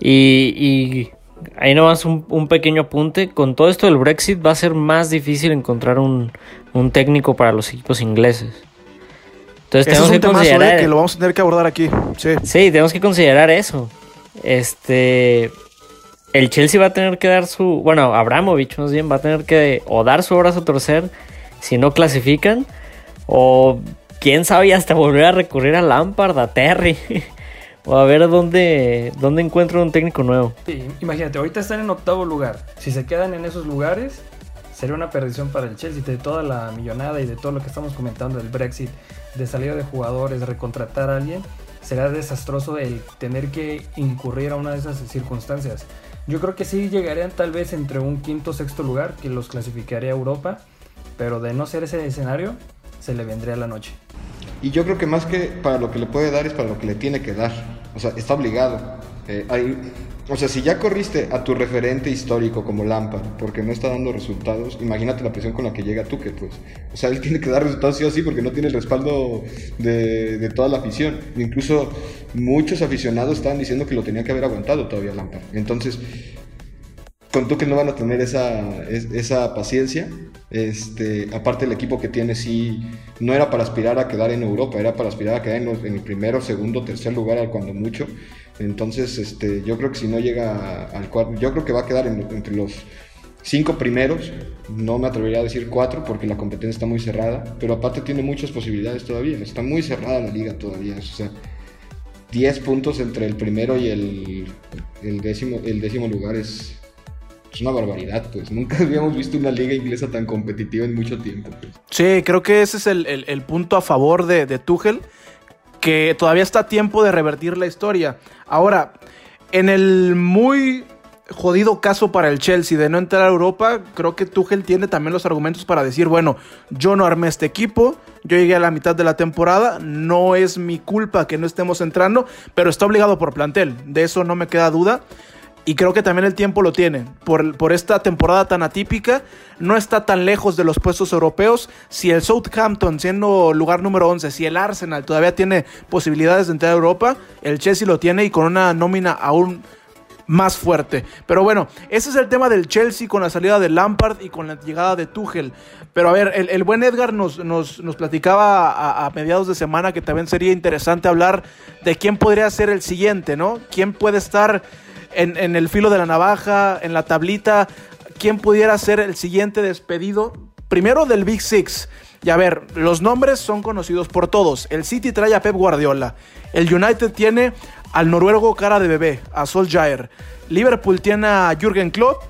Y, ahí nomás un, un pequeño apunte. Con todo esto del Brexit va a ser más difícil encontrar un técnico para los equipos ingleses. Entonces tenemos que considerar... que lo vamos a tener que abordar aquí. Sí. sí, tenemos que considerar eso. Este... El Chelsea va a tener que dar su... Bueno, Abramovich más bien va a tener que o dar su brazo a torcer si no clasifican. O quién sabe hasta volver a recurrir a Lampard, a Terry. o a ver dónde, dónde encuentro un técnico nuevo. Sí, imagínate, ahorita están en octavo lugar. Si se quedan en esos lugares, sería una perdición para el Chelsea de toda la millonada y de todo lo que estamos comentando del Brexit, de salida de jugadores, recontratar a alguien. Será desastroso el tener que incurrir a una de esas circunstancias. Yo creo que sí llegarían tal vez entre un quinto o sexto lugar que los clasificaría a Europa, pero de no ser ese escenario, se le vendría la noche. Y yo creo que más que para lo que le puede dar es para lo que le tiene que dar. O sea, está obligado. O sea, si ya corriste a tu referente histórico como Lampard porque no está dando resultados, imagínate la presión con la que llega Tuque, pues. O sea, él tiene que dar resultados sí o sí porque no tiene el respaldo de, toda la afición. Incluso muchos aficionados estaban diciendo que lo tenía que haber aguantado todavía Lampard. Entonces, con Tuque no van a tener esa, esa paciencia. Este, aparte el equipo que tiene sí no era para aspirar a quedar en Europa, era para aspirar a quedar en, en el primero, segundo, tercer lugar, cuando mucho. Entonces, este, yo creo que si no llega al cuarto, yo creo que va a quedar entre los cinco primeros. No me atrevería a decir cuatro porque la competencia está muy cerrada, pero aparte tiene muchas posibilidades todavía. Está muy cerrada la liga todavía. O sea, 10 puntos entre el primero y el, el, décimo, el décimo lugar es, una barbaridad, pues. Nunca habíamos visto una liga inglesa tan competitiva en mucho tiempo. Pues. Sí, creo que ese es el, el, el punto a favor de, de Tuchel, que todavía está a tiempo de revertir la historia. Ahora, en el muy jodido caso para el Chelsea de no entrar a Europa, creo que Tuchel tiene también los argumentos para decir, bueno, yo no armé este equipo, yo llegué a la mitad de la temporada, no es mi culpa que no estemos entrando, pero está obligado por plantel, de eso no me queda duda. Y creo que también el tiempo lo tiene. Por, por, esta temporada tan atípica, no está tan lejos de los puestos europeos. Si el Southampton, siendo lugar número 11, si el Arsenal todavía tiene posibilidades de entrar a Europa, el Chelsea lo tiene y con una nómina aún más fuerte. Pero bueno, ese es el tema del Chelsea con la salida de Lampard y con la llegada de Tuchel. Pero a ver, el, el buen Edgar nos, nos, platicaba a, mediados de semana que también sería interesante hablar de quién podría ser el siguiente, ¿no? ¿Quién puede estar en, el filo de la navaja, en la tablita, quién pudiera ser el siguiente despedido. Primero del Big Six. Y a ver, los nombres son conocidos por todos. El City trae a Pep Guardiola. El United tiene al noruego cara de bebé, a Solskjaer. Liverpool tiene a Jürgen Klopp.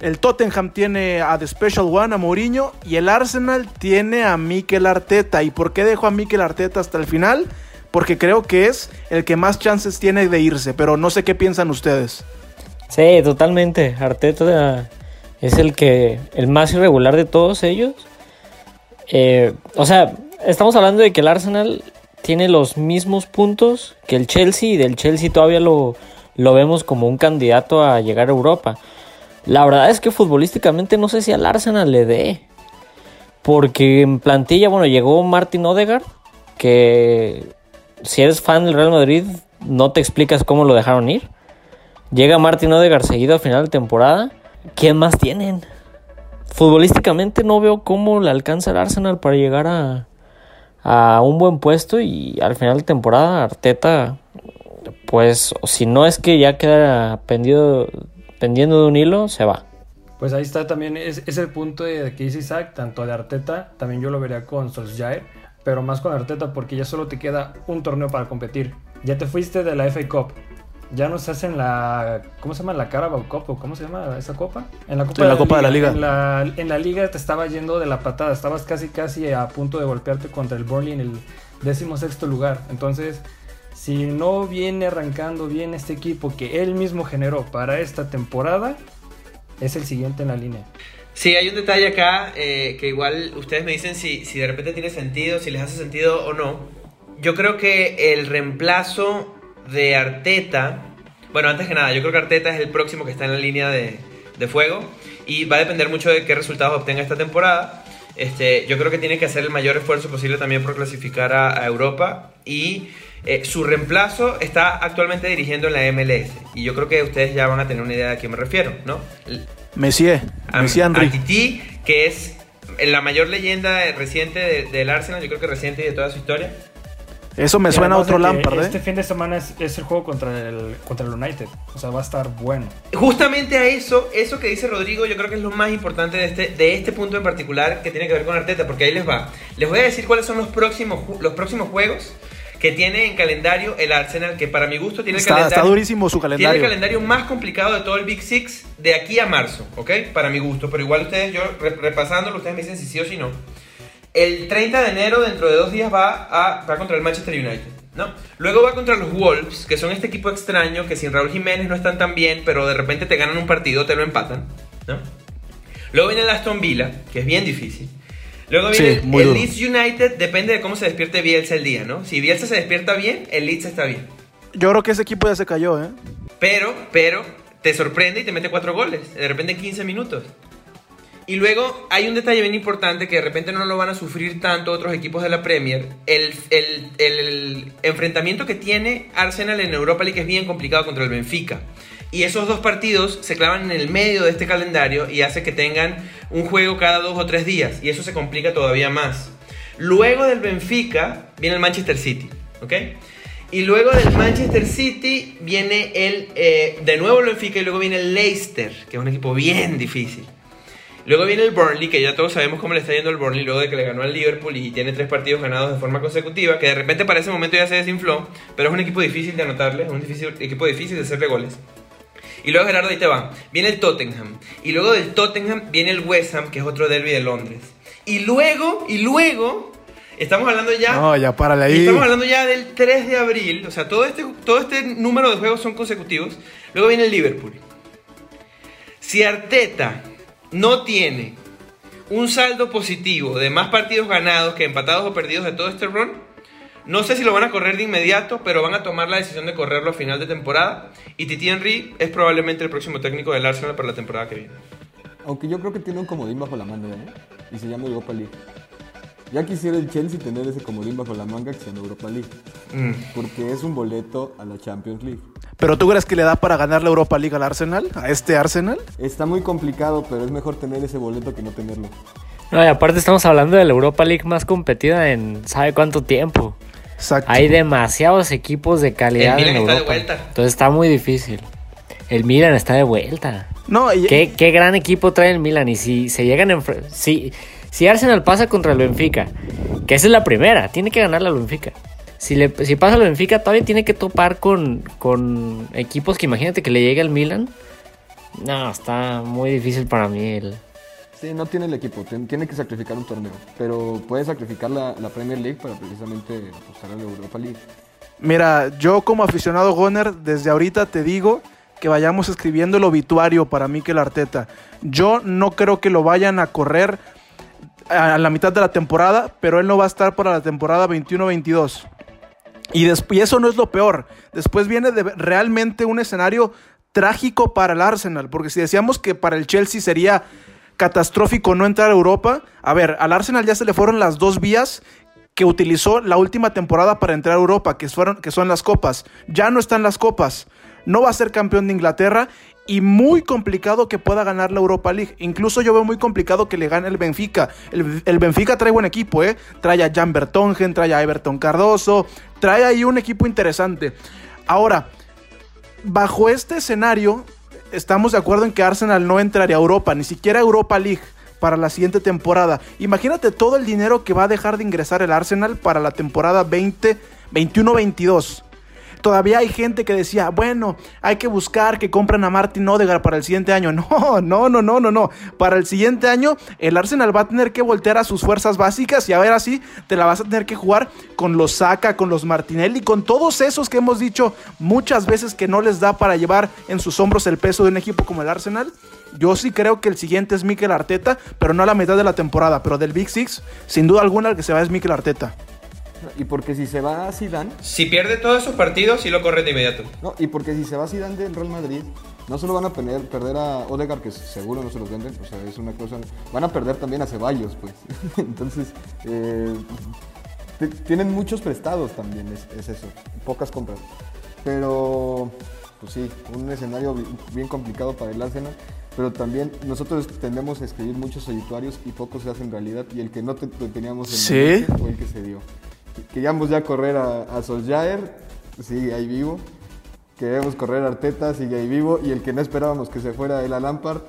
El Tottenham tiene a The Special One, a Mourinho. Y el Arsenal tiene a Mikel Arteta. ¿Y por qué dejo a Mikel Arteta hasta el final? Porque creo que es el que más chances tiene de irse, pero no sé qué piensan ustedes. Sí, totalmente. Arteta es el que el más irregular de todos ellos. Eh, o sea, estamos hablando de que el Arsenal tiene los mismos puntos que el Chelsea y del Chelsea todavía lo, lo vemos como un candidato a llegar a Europa. La verdad es que futbolísticamente no sé si al Arsenal le dé. Porque en plantilla, bueno, llegó Martin Odegaard, que si eres fan del Real Madrid, no te explicas cómo lo dejaron ir. Llega Martín Odegaard seguido a final de temporada. ¿Quién más tienen? Futbolísticamente no veo cómo le alcanza el Arsenal para llegar a, un buen puesto y al final de temporada Arteta, pues si no es que ya queda pendido, pendiendo de un hilo, se va. Pues ahí está también, es el punto de que dice Isaac, tanto de Arteta, también yo lo vería con Solskjaer pero más con Arteta porque ya solo te queda un torneo para competir. Ya te fuiste de la FA Cup. Ya no se hacen la. ¿Cómo se llama? La Carabao Cup o ¿cómo se llama esa copa? En la Copa, en de, la Copa de la Liga. En la, en la, Liga te estaba yendo de la patada. Estabas casi, casi a punto de golpearte contra el Burnley en el décimo sexto lugar. Entonces, si no viene arrancando bien este equipo que él mismo generó para esta temporada, es el siguiente en la línea. Sí, hay un detalle acá eh, que igual ustedes me dicen si, si de repente tiene sentido, si les hace sentido o no. Yo creo que el reemplazo de Arteta, bueno, antes que nada, yo creo que Arteta es el próximo que está en la línea de, de fuego y va a depender mucho de qué resultados obtenga esta temporada. Este, yo creo que tiene que hacer el mayor esfuerzo posible también por clasificar a, a Europa y eh, su reemplazo está actualmente dirigiendo en la MLS y yo creo que ustedes ya van a tener una idea de a quién me refiero, ¿no? Messier, Messier Henry. Titi, que es la mayor leyenda reciente de, del Arsenal, yo creo que reciente de toda su historia. Eso me suena a otro Lampard, ¿eh? Este fin de semana es, es, el juego contra el, contra el United. O sea, va a estar bueno. Justamente a eso, eso que dice Rodrigo, yo creo que es lo más importante de este, de este punto en particular que tiene que ver con Arteta, porque ahí les va. Les voy a decir cuáles son los próximos, los próximos juegos que tiene en calendario el Arsenal, que para mi gusto tiene el Está, calendario. está durísimo su Tiene el calendario. calendario más complicado de todo el Big Six de aquí a marzo, ¿ok? Para mi gusto, pero igual ustedes, yo re- repasándolo, ustedes me dicen si sí o si no. El 30 de enero, dentro de dos días, va, a, va contra el Manchester United, ¿no? Luego va contra los Wolves, que son este equipo extraño, que sin Raúl Jiménez no están tan bien, pero de repente te ganan un partido, te lo empatan, ¿no? Luego viene el Aston Villa, que es bien difícil. Luego viene el. Leeds United, depende de cómo se despierte Bielsa el día, ¿no? Si Bielsa se despierta bien, el Leeds está bien. Yo creo que ese equipo ya se cayó, ¿eh? Pero, pero, te sorprende y te mete cuatro goles, de repente en 15 minutos. Y luego hay un detalle bien importante que de repente no lo van a sufrir tanto otros equipos de la Premier. El, el- el enfrentamiento que tiene Arsenal en Europa League es bien complicado contra el Benfica. Y esos dos partidos se clavan en el medio de este calendario y hace que tengan un juego cada dos o tres días. Y eso se complica todavía más. Luego del Benfica viene el Manchester City, ¿ok? Y luego del Manchester City viene el, eh, de nuevo el Benfica y luego viene el Leicester, que es un equipo bien difícil. Luego viene el Burnley, que ya todos sabemos cómo le está yendo el Burnley luego de que le ganó al Liverpool y tiene tres partidos ganados de forma consecutiva, que de repente para ese momento ya se desinfló, pero es un equipo difícil de anotarle, es un equipo difícil de hacerle goles. Y luego Gerardo, ahí te va. Viene el Tottenham. Y luego del Tottenham viene el West Ham, que es otro derby de Londres. Y luego, y luego, estamos hablando ya... No, ya párale ahí. estamos hablando ya del 3 de abril. O sea, todo este, todo este número de juegos son consecutivos. Luego viene el Liverpool. Si Arteta no tiene un saldo positivo de más partidos ganados que empatados o perdidos de todo este run, no sé si lo van a correr de inmediato, pero van a tomar la decisión de correrlo a final de temporada. Y Titi Henry es probablemente el próximo técnico del Arsenal para la temporada que viene. Aunque yo creo que tiene un comodín bajo la manga, ¿eh? Y se llama Europa League. Ya quisiera el Chelsea tener ese comodín bajo la manga que se llama Europa League. Mm. Porque es un boleto a la Champions League. ¿Pero tú crees que le da para ganar la Europa League al Arsenal? ¿A este Arsenal? Está muy complicado, pero es mejor tener ese boleto que no tenerlo. No, y aparte estamos hablando de la Europa League más competida en sabe cuánto tiempo. Exacto. Hay demasiados equipos de calidad El Milan en está de Europa. vuelta. Entonces está muy difícil. El Milan está de vuelta. No, y, ¿Qué, qué gran equipo trae el Milan. Y si se llegan enfre- si, si Arsenal pasa contra el Benfica, que esa es la primera, tiene que ganarle al Benfica. Si, le, si pasa el Benfica, todavía tiene que topar con, con equipos que imagínate que le llegue al Milan. No, está muy difícil para mí. El... Sí, no tiene el equipo, tiene que sacrificar un torneo. Pero puede sacrificar la, Premier League para precisamente apostar a la Europa League. Mira, yo como aficionado Goner, desde ahorita te digo que vayamos escribiendo el obituario para Mikel Arteta. Yo no creo que lo vayan a correr a la mitad de la temporada, pero él no va a estar para la temporada 21-22. Y, y eso no es lo peor. Después viene realmente un escenario trágico para el Arsenal, porque si decíamos que para el Chelsea sería catastrófico no entrar a Europa, a ver, al Arsenal ya se le fueron las dos vías que utilizó la última temporada para entrar a Europa, que, fueron, que son las copas. Ya no están las copas. No va a ser campeón de Inglaterra y muy complicado que pueda ganar la Europa League. Incluso yo veo muy complicado que le gane el Benfica. El, el Benfica trae buen equipo, ¿eh? Trae a Jan Bertongen, trae a Everton Cardoso, trae ahí un equipo interesante. Ahora, bajo este escenario, estamos de acuerdo en que Arsenal no entraría a Europa, ni siquiera a Europa League para la siguiente temporada. Imagínate todo el dinero que va a dejar de ingresar el Arsenal para la temporada 20, 21-22. Todavía hay gente que decía, bueno, hay que buscar que compren a Martin Odegaard para el siguiente año. No, no, no, no, no, no. Para el siguiente año, el Arsenal va a tener que voltear a sus fuerzas básicas y a ver así te la vas a tener que jugar con los Saka, con los Martinelli, con todos esos que hemos dicho muchas veces que no les da para llevar en sus hombros el peso de un equipo como el Arsenal. Yo sí creo que el siguiente es Mikel Arteta, pero no a la mitad de la temporada. Pero del Big Six, sin duda alguna, el que se va es Mikel Arteta. Y porque si se va a Zidane, Si pierde todos esos partidos, sí lo corre de inmediato. no, y porque si se va Zidane del Real Madrid, no solo van a perder, perder a Odegaard, que seguro no se los venden, o sea, es una cosa, van a perder también a Ceballos, pues. Entonces, eh, tienen muchos prestados también, es, es eso, pocas compras. Pero, pues sí, un escenario bi- bien complicado para el Arsenal. Pero también nosotros tendemos a escribir muchos obituarios y pocos se hacen realidad. Y el que no te- te teníamos en Sí. mente fue el que se dio. Queríamos ya correr a, a Solskjaer, sigue ahí vivo. Queríamos correr a Arteta, sigue ahí vivo. Y el que no esperábamos que se fuera el a Lampard,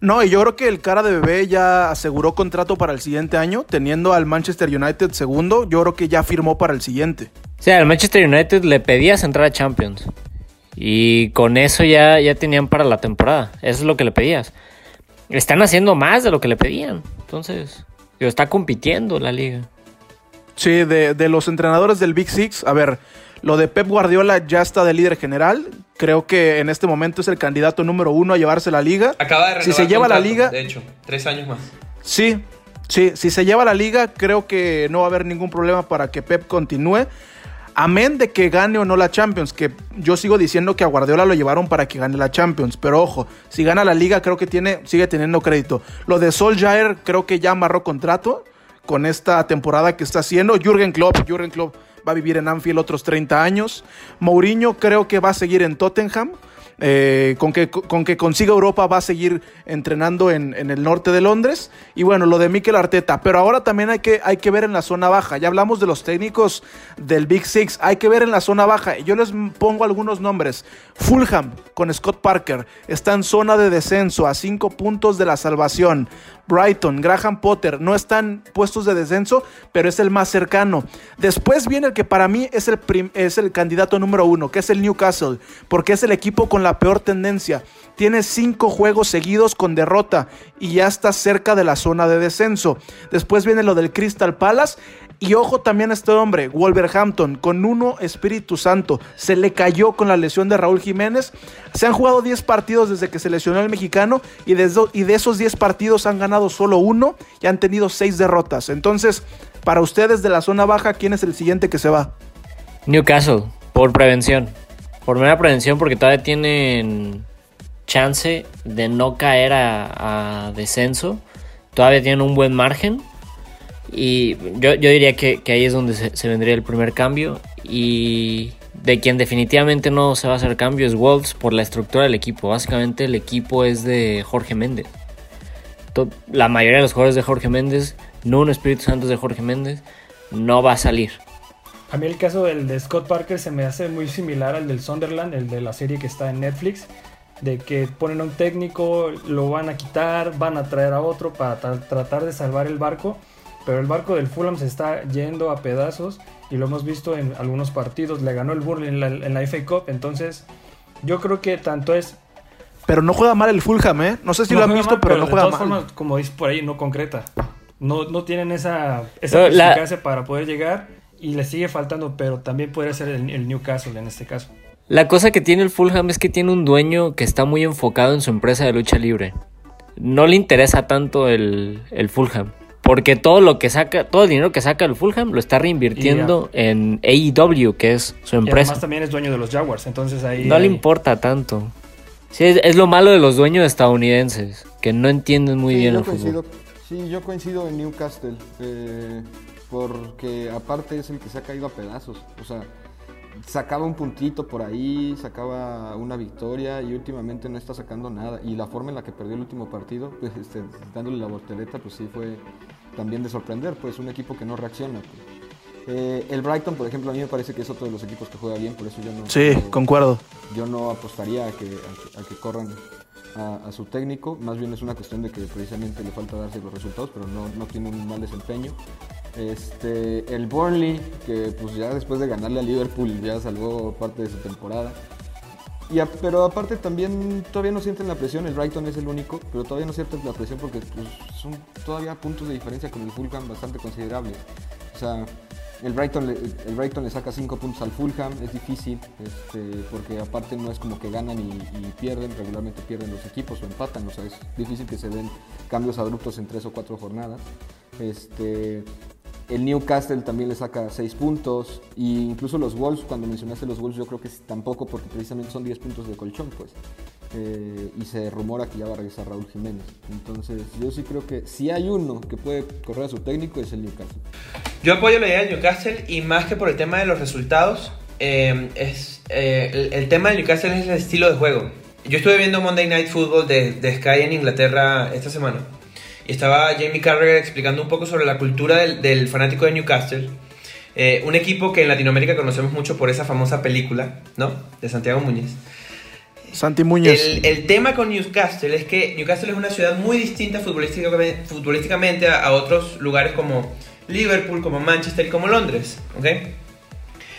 No, y yo creo que el cara de bebé ya aseguró contrato para el siguiente año, teniendo al Manchester United segundo, yo creo que ya firmó para el siguiente. O sea, el Manchester United le pedías entrar a Champions. Y con eso ya, ya tenían para la temporada. Eso es lo que le pedías. Están haciendo más de lo que le pedían. Entonces, está compitiendo la liga. Sí, de, de los entrenadores del Big Six, a ver, lo de Pep Guardiola ya está de líder general. Creo que en este momento es el candidato número uno a llevarse la liga. Acaba de renovar Si se lleva la liga, De hecho, tres años más. Sí, sí, si se lleva la liga, creo que no va a haber ningún problema para que Pep continúe. Amén de que gane o no la Champions, que yo sigo diciendo que a Guardiola lo llevaron para que gane la Champions, pero ojo, si gana la liga creo que tiene, sigue teniendo crédito. Lo de Solskjaer creo que ya amarró contrato con esta temporada que está haciendo. Jürgen Klopp, Jürgen Klopp va a vivir en Anfield otros 30 años. Mourinho creo que va a seguir en Tottenham. Eh, con, que, con que consiga Europa va a seguir entrenando en, en, el norte de Londres. Y bueno, lo de Mikel Arteta. Pero ahora también hay que, hay que ver en la zona baja. Ya hablamos de los técnicos del Big Six. Hay que ver en la zona baja. Yo les pongo algunos nombres. Fulham con Scott Parker está en zona de descenso a 5 puntos de la salvación. Brighton, Graham Potter no están puestos de descenso, pero es el más cercano. Después viene el que para mí es el, es el candidato número uno, que es el Newcastle, porque es el equipo con la peor tendencia. Tiene cinco juegos seguidos con derrota y ya está cerca de la zona de descenso. Después viene lo del Crystal Palace. Y ojo también a este hombre, Wolverhampton, con uno Espíritu Santo. Se le cayó con la lesión de Raúl Jiménez. Se han jugado 10 partidos desde que se lesionó el mexicano y y de esos 10 partidos han ganado solo uno y han tenido 6 derrotas. Entonces, para ustedes de la zona baja, ¿quién es el siguiente que se va? Newcastle, por prevención. Por mera prevención porque todavía tienen chance de no caer a, descenso. Todavía tienen un buen margen. Y yo, yo diría que, que, ahí es donde se, se, vendría el primer cambio. Y de quien definitivamente no se va a hacer cambio es Wolves por la estructura del equipo. Básicamente el equipo es de Jorge Méndez. La mayoría de los jugadores de Jorge Méndez, no un Espíritu Santo de Jorge Méndez, no va a salir. A mí el caso del de Scott Parker se me hace muy similar al del Sunderland, el de la serie que está en Netflix de que ponen a un técnico, lo van a quitar, van a traer a otro para tra tratar de salvar el barco, pero el barco del Fulham se está yendo a pedazos y lo hemos visto en algunos partidos, le ganó el Burnley en la, en la FA Cup, entonces yo creo que tanto es... Pero no juega mal el Fulham, ¿eh? No sé si no lo han visto, mal, pero, pero, no de juega todas mal. formas, como dices por ahí, no concreta. No, no tienen esa, esa No, la- para poder llegar y le sigue faltando, pero también podría ser el, el Newcastle en este caso. La cosa que tiene el Fulham es que tiene un dueño que está muy enfocado en su empresa de lucha libre. No le interesa tanto el, el Fulham. Porque todo lo que saca, todo el dinero que saca el Fulham lo está reinvirtiendo en AEW, que es su Y empresa. además también es dueño de los Jaguars, entonces ahí... No le importa tanto. Sí, es, es lo malo de los dueños estadounidenses, que no entienden muy sí, bien el coincido, fútbol. sí, yo coincido en Newcastle, eh, porque aparte es el que se ha caído a pedazos. O sea, sacaba un puntito por ahí, sacaba una victoria y últimamente no está sacando nada. Y la forma en la que perdió el último partido, pues este, dándole la voltereta, pues sí fue también de sorprender, pues un equipo que no reacciona. pues. Eh, el Brighton, por ejemplo, a mí me parece que es otro de los equipos que juega bien, por eso yo no... Sí, concuerdo. yo no apostaría a que, a que, a que corran a, a su técnico, más bien es una cuestión de que precisamente le falta darse los resultados, pero no, no tiene un mal desempeño. Este, el Burnley, que pues ya después de ganarle a Liverpool ya salvó parte de su temporada. Y pero aparte también todavía no sienten la presión, el Brighton es el único, pero todavía no sienten la presión porque pues, son todavía puntos de diferencia con el Fulham bastante considerables. O sea, el Brighton, el Brighton le saca 5 puntos al Fulham, es difícil, este, porque aparte no es como que ganan y, y pierden, regularmente pierden los equipos o empatan, o sea, es difícil que se den cambios abruptos en 3 o 4 jornadas. Este, el Newcastle también le saca 6 puntos. E incluso los Wolves, cuando mencionaste los Wolves, yo creo que tampoco porque precisamente son 10 puntos de colchón, pues. Eh, y se rumora que ya va a regresar Raúl Jiménez. Entonces, yo sí creo que si hay uno que puede correr a su técnico es el Newcastle. Yo apoyo la idea del Newcastle y más que por el tema de los resultados, eh, es, eh, el, tema del Newcastle es el estilo de juego. Yo estuve viendo Monday Night Football de Sky en Inglaterra esta semana y estaba Jamie Carragher explicando un poco sobre la cultura del, del fanático de Newcastle. Eh, un equipo que en Latinoamérica conocemos mucho por esa famosa película, ¿no? De Santiago Muñiz. Santi Muñoz. El, el tema con Newcastle es que Newcastle es una ciudad muy distinta futbolísticamente, futbolísticamente a, a otros lugares como Liverpool, como Manchester y como Londres. ¿ok?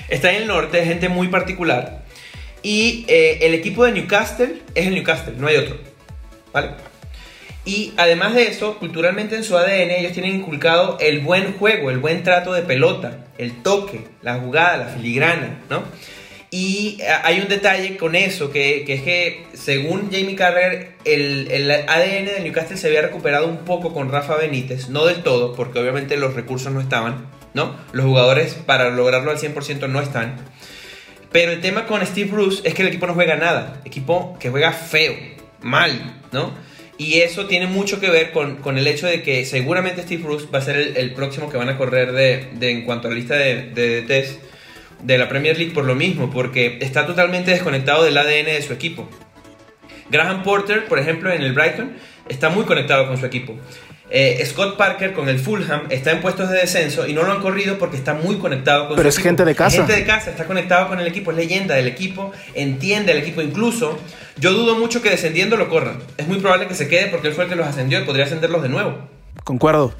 Está en el norte, es gente muy particular. Y eh, el equipo de Newcastle es el Newcastle, no hay otro. ¿Vale? Y además de eso, culturalmente en su ADN ellos tienen inculcado el buen juego, el buen trato de pelota, el toque, la jugada, la filigrana, ¿no? Y eh, hay un detalle con eso, que, que es que según Jamie Carragher, el, el, ADN de Newcastle se había recuperado un poco con Rafa Benítez, no del todo, porque obviamente los recursos no estaban, ¿no? Los jugadores para lograrlo al 100% no están. Pero el tema con Steve Bruce es que el equipo no juega nada, equipo que juega feo, mal, ¿no? Y eso tiene mucho que ver con, con el hecho de que seguramente Steve Bruce va a ser el, próximo que van a correr de, de, en cuanto a la lista de, de, de la Premier League por lo mismo, porque está totalmente desconectado del ADN de su equipo. Graham Porter, por ejemplo, en el Brighton, está muy conectado con su equipo. Eh, Scott Parker con el Fulham está en puestos de descenso y no lo han corrido porque está muy conectado con Pero su es equipo. gente de casa. Es gente de casa, está conectado con el equipo, es leyenda del equipo, entiende el equipo. Incluso, yo dudo mucho que descendiendo lo corran. Es muy probable que se quede porque él fue el que los ascendió y podría ascenderlos de nuevo. Concuerdo,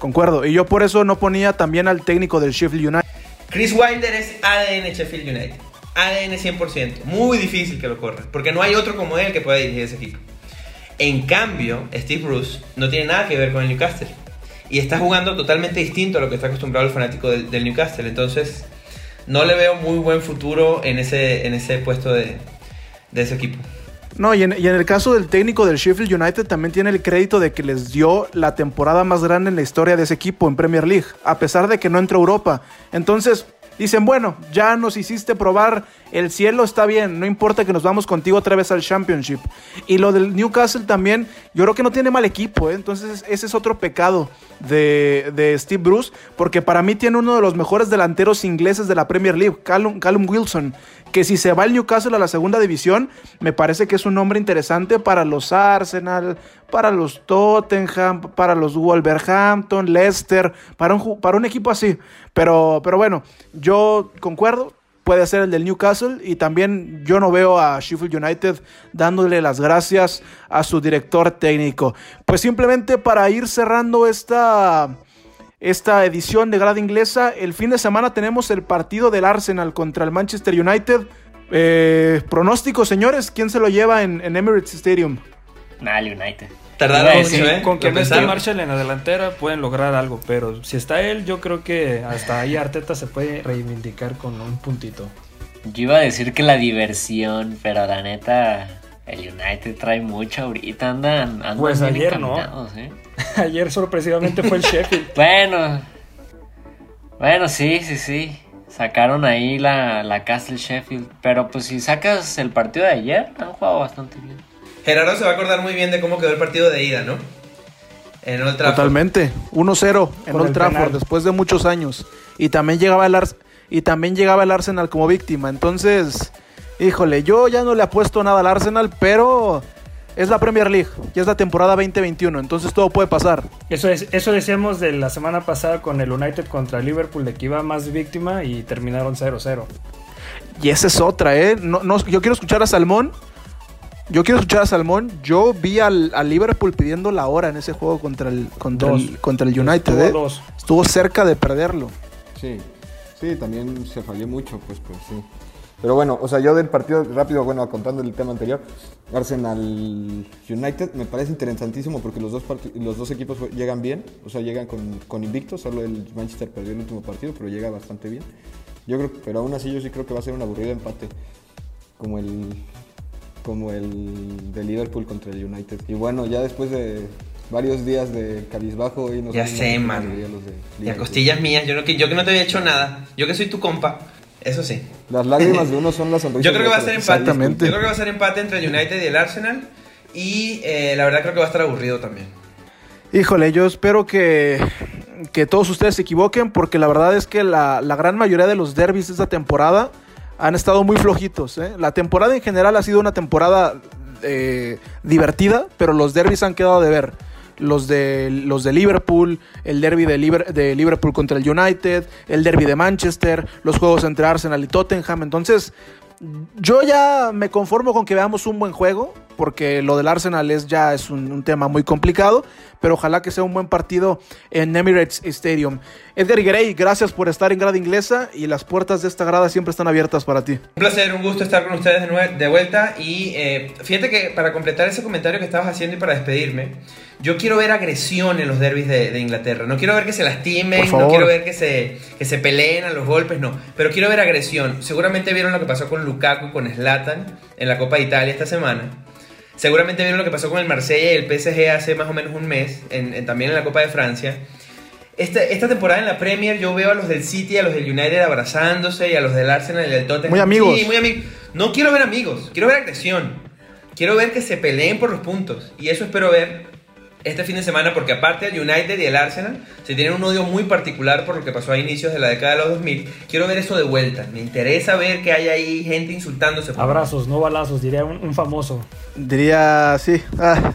concuerdo. Y yo por eso no ponía también al técnico del Sheffield United. Chris Wilder es ADN Sheffield United. ADN 100%. Muy difícil que lo corra. Porque no hay otro como él que pueda dirigir ese equipo. En cambio, Steve Bruce no tiene nada que ver con el Newcastle. Y está jugando totalmente distinto a lo que está acostumbrado el fanático del, Newcastle. Entonces, no le veo muy buen futuro en ese, en ese puesto de, de ese equipo. No, y en, y en, el caso del técnico del Sheffield United también tiene el crédito de que les dio la temporada más grande en la historia de ese equipo en Premier League, a pesar de que no entró a Europa. Entonces, dicen, bueno, ya nos hiciste probar el cielo, está bien, no importa que nos vamos contigo otra vez al Championship. Y lo del Newcastle también, yo creo que no tiene mal equipo, ¿eh? entonces ese es otro pecado de, de, Steve Bruce, porque para mí tiene uno de los mejores delanteros ingleses de la Premier League, Callum, Callum Wilson, que si se va el Newcastle a la segunda división, me parece que es un nombre interesante para los Arsenal, para los Tottenham, para los Wolverhampton, Leicester, para un, para un equipo así. Pero, pero bueno, yo concuerdo, puede ser el del Newcastle y también yo no veo a Sheffield United dándole las gracias a su director técnico. Pues simplemente para ir cerrando esta esta edición de grada inglesa. El fin de semana tenemos el partido del Arsenal contra el Manchester United. Eh, pronóstico, señores, ¿quién se lo lleva en, en Emirates Stadium? Nah, el United. Tardaron mucho, ¿eh? Con que no esté Marshall en la delantera pueden lograr algo, pero si está él, yo creo que hasta ahí Arteta se puede reivindicar con un puntito. Yo iba a decir que la diversión, pero la neta, el United trae mucho ahorita, andan, andan pues bien ayer no. ¿eh? ayer sorpresivamente fue el Sheffield. bueno, bueno, sí, sí, sí. Sacaron ahí la, la Castle Sheffield. Pero pues si sacas el partido de ayer, han jugado bastante bien. Gerardo se va a acordar muy bien de cómo quedó el partido de ida, ¿no? En Old Trafford. Totalmente. 1-0 en Old el Trafford penal. después de muchos años. Y también llegaba el Ars y también llegaba el Arsenal como víctima. Entonces, híjole, yo ya no le apuesto nada al Arsenal, pero es la Premier League, ya es la temporada 2021, entonces todo puede pasar. Eso, es, eso decíamos de la semana pasada con el United contra el Liverpool, de que iba más víctima y terminaron 0-0. Y esa es otra, ¿eh? No, no, yo quiero escuchar a Salmón. Yo quiero escuchar a Salmón. Yo vi al, al Liverpool pidiendo la hora en ese juego contra el, contra Dos. el, contra el United. Tuvo ¿eh? dos. Estuvo cerca de perderlo. Sí, sí, también se falló mucho, pues, pues sí. Pero bueno, o sea, yo del partido rápido, bueno, contando el tema anterior, Arsenal United me parece interesantísimo porque los dos, los dos equipos llegan bien, o sea, llegan con, con invicto, solo el Manchester perdió el último partido, pero llega bastante bien. Yo creo, pero aún así yo sí creo que va a ser un aburrido empate, como el como el de Liverpool contra el United. Y bueno, ya después de varios días de cabizbajo y nos Ya sé, man. los de Y a Liverpool. costillas mías, yo, no, que- yo que no te había hecho nada. Yo que soy tu compa. Eso sí. Las lágrimas de uno son las sonrisas Yo creo que va a de ser empate. Exactamente. Yo creo que va a ser empate entre el United y el Arsenal. Y eh, la verdad creo que va a estar aburrido también. Híjole, yo espero que, que todos ustedes se equivoquen porque la verdad es que la, la gran mayoría de los derbis de esta temporada han estado muy flojitos. ¿eh? La temporada en general ha sido una temporada eh, divertida, pero los derbis han quedado de ver. Los de, los de Liverpool, el derby de, de Liverpool contra el United, el derby de Manchester, los juegos entre Arsenal y Tottenham. Entonces, yo ya me conformo con que veamos un buen juego porque lo del Arsenal es ya es un, un tema muy complicado, pero ojalá que sea un buen partido en Emirates Stadium. Edgar Grey, gracias por estar en Grada Inglesa y las puertas de esta grada siempre están abiertas para ti. Un placer, un gusto estar con ustedes de, de vuelta y eh, fíjate que para completar ese comentario que estabas haciendo y para despedirme, yo quiero ver agresión en los derbis de, de Inglaterra. No quiero ver que se lastimen, no quiero ver que se, que se peleen a los golpes, no. Pero quiero ver agresión. Seguramente vieron lo que pasó con Lukaku, con Zlatan en la Copa de Italia esta semana. Seguramente vieron lo que pasó con el Marsella y el PSG hace más o menos un mes, en- en- también en la Copa de Francia. Esta, esta temporada en la Premier yo veo a los del City, a los del United abrazándose y a los del Arsenal y del Tottenham. Muy amigos. Sí, muy amigos. No quiero ver amigos, quiero ver agresión. Quiero ver que se peleen por los puntos. Y eso espero ver este fin de semana porque aparte del United y el Arsenal se tienen un odio muy particular por lo que pasó a inicios de la década de los 2000. Quiero ver eso de vuelta. Me interesa ver que hay ahí gente insultándose. por- Abrazos, no balazos, diría un, un famoso. Diría, sí. ah,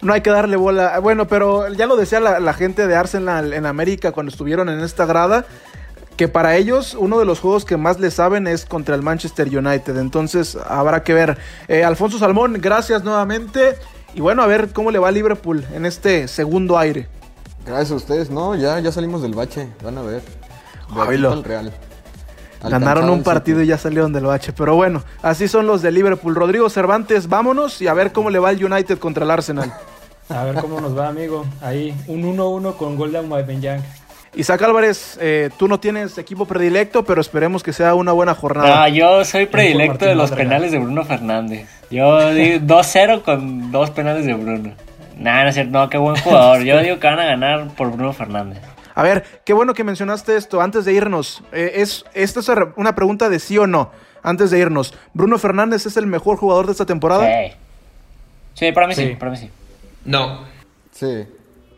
no hay que darle bola. Bueno, pero ya lo decía la, la gente de Arsenal en América cuando estuvieron en esta grada. Que para ellos uno de los juegos que más les saben es contra el Manchester United. Entonces habrá que ver. Eh, Alfonso Salmón, gracias nuevamente. Y bueno, a ver cómo le va a Liverpool en este segundo aire. Gracias a ustedes. No, ya, ya salimos del bache. Van a ver. Real. Ganaron un partido y ya salieron del bache. Pero bueno, así son los de Liverpool. Rodrigo Cervantes, vámonos y a ver cómo le va el United contra el Arsenal. A ver cómo nos va, amigo. Ahí, un 1-1 con gol de Aubameyang. Isaac Álvarez, eh, tú no tienes equipo predilecto, pero esperemos que sea una buena No, jornada. yo soy predilecto de los Madrigal. penales de Bruno Fernández. Yo digo 2-0 con dos penales de Bruno. Nah, no es cierto, no, qué buen jugador. Yo digo que van a ganar por Bruno Fernández. A ver, qué bueno que mencionaste esto. Antes de irnos, eh, es, esta es una pregunta de sí o no. Antes de irnos, ¿Bruno Fernández es el mejor jugador de esta temporada? Sí. Sí, para mí sí, Sí. para mí sí. No. Sí.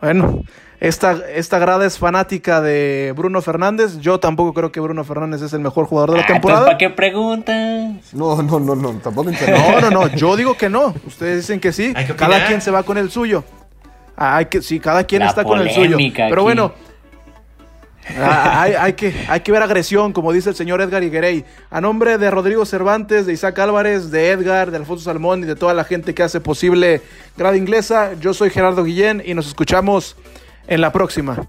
Bueno, esta, esta grada es fanática de Bruno Fernández. Yo tampoco creo que Bruno Fernández es el mejor jugador de la Ah, entonces, temporada. ¿para qué preguntan? No, no, no, no. Tampoco. No, no, no, yo digo que no. Ustedes dicen que sí. Que cada quien se va con el suyo. Ah, Hay que, sí, cada quien La está con el suyo. Pero aquí. bueno, ah, hay, hay que, hay que ver agresión, como dice el señor Edgar Higuerey. A nombre de Rodrigo Cervantes, de Isaac Álvarez, de Edgar, de Alfonso Salmón y de toda la gente que hace posible Grada Inglesa, yo soy Gerardo Guillén y nos escuchamos en la próxima.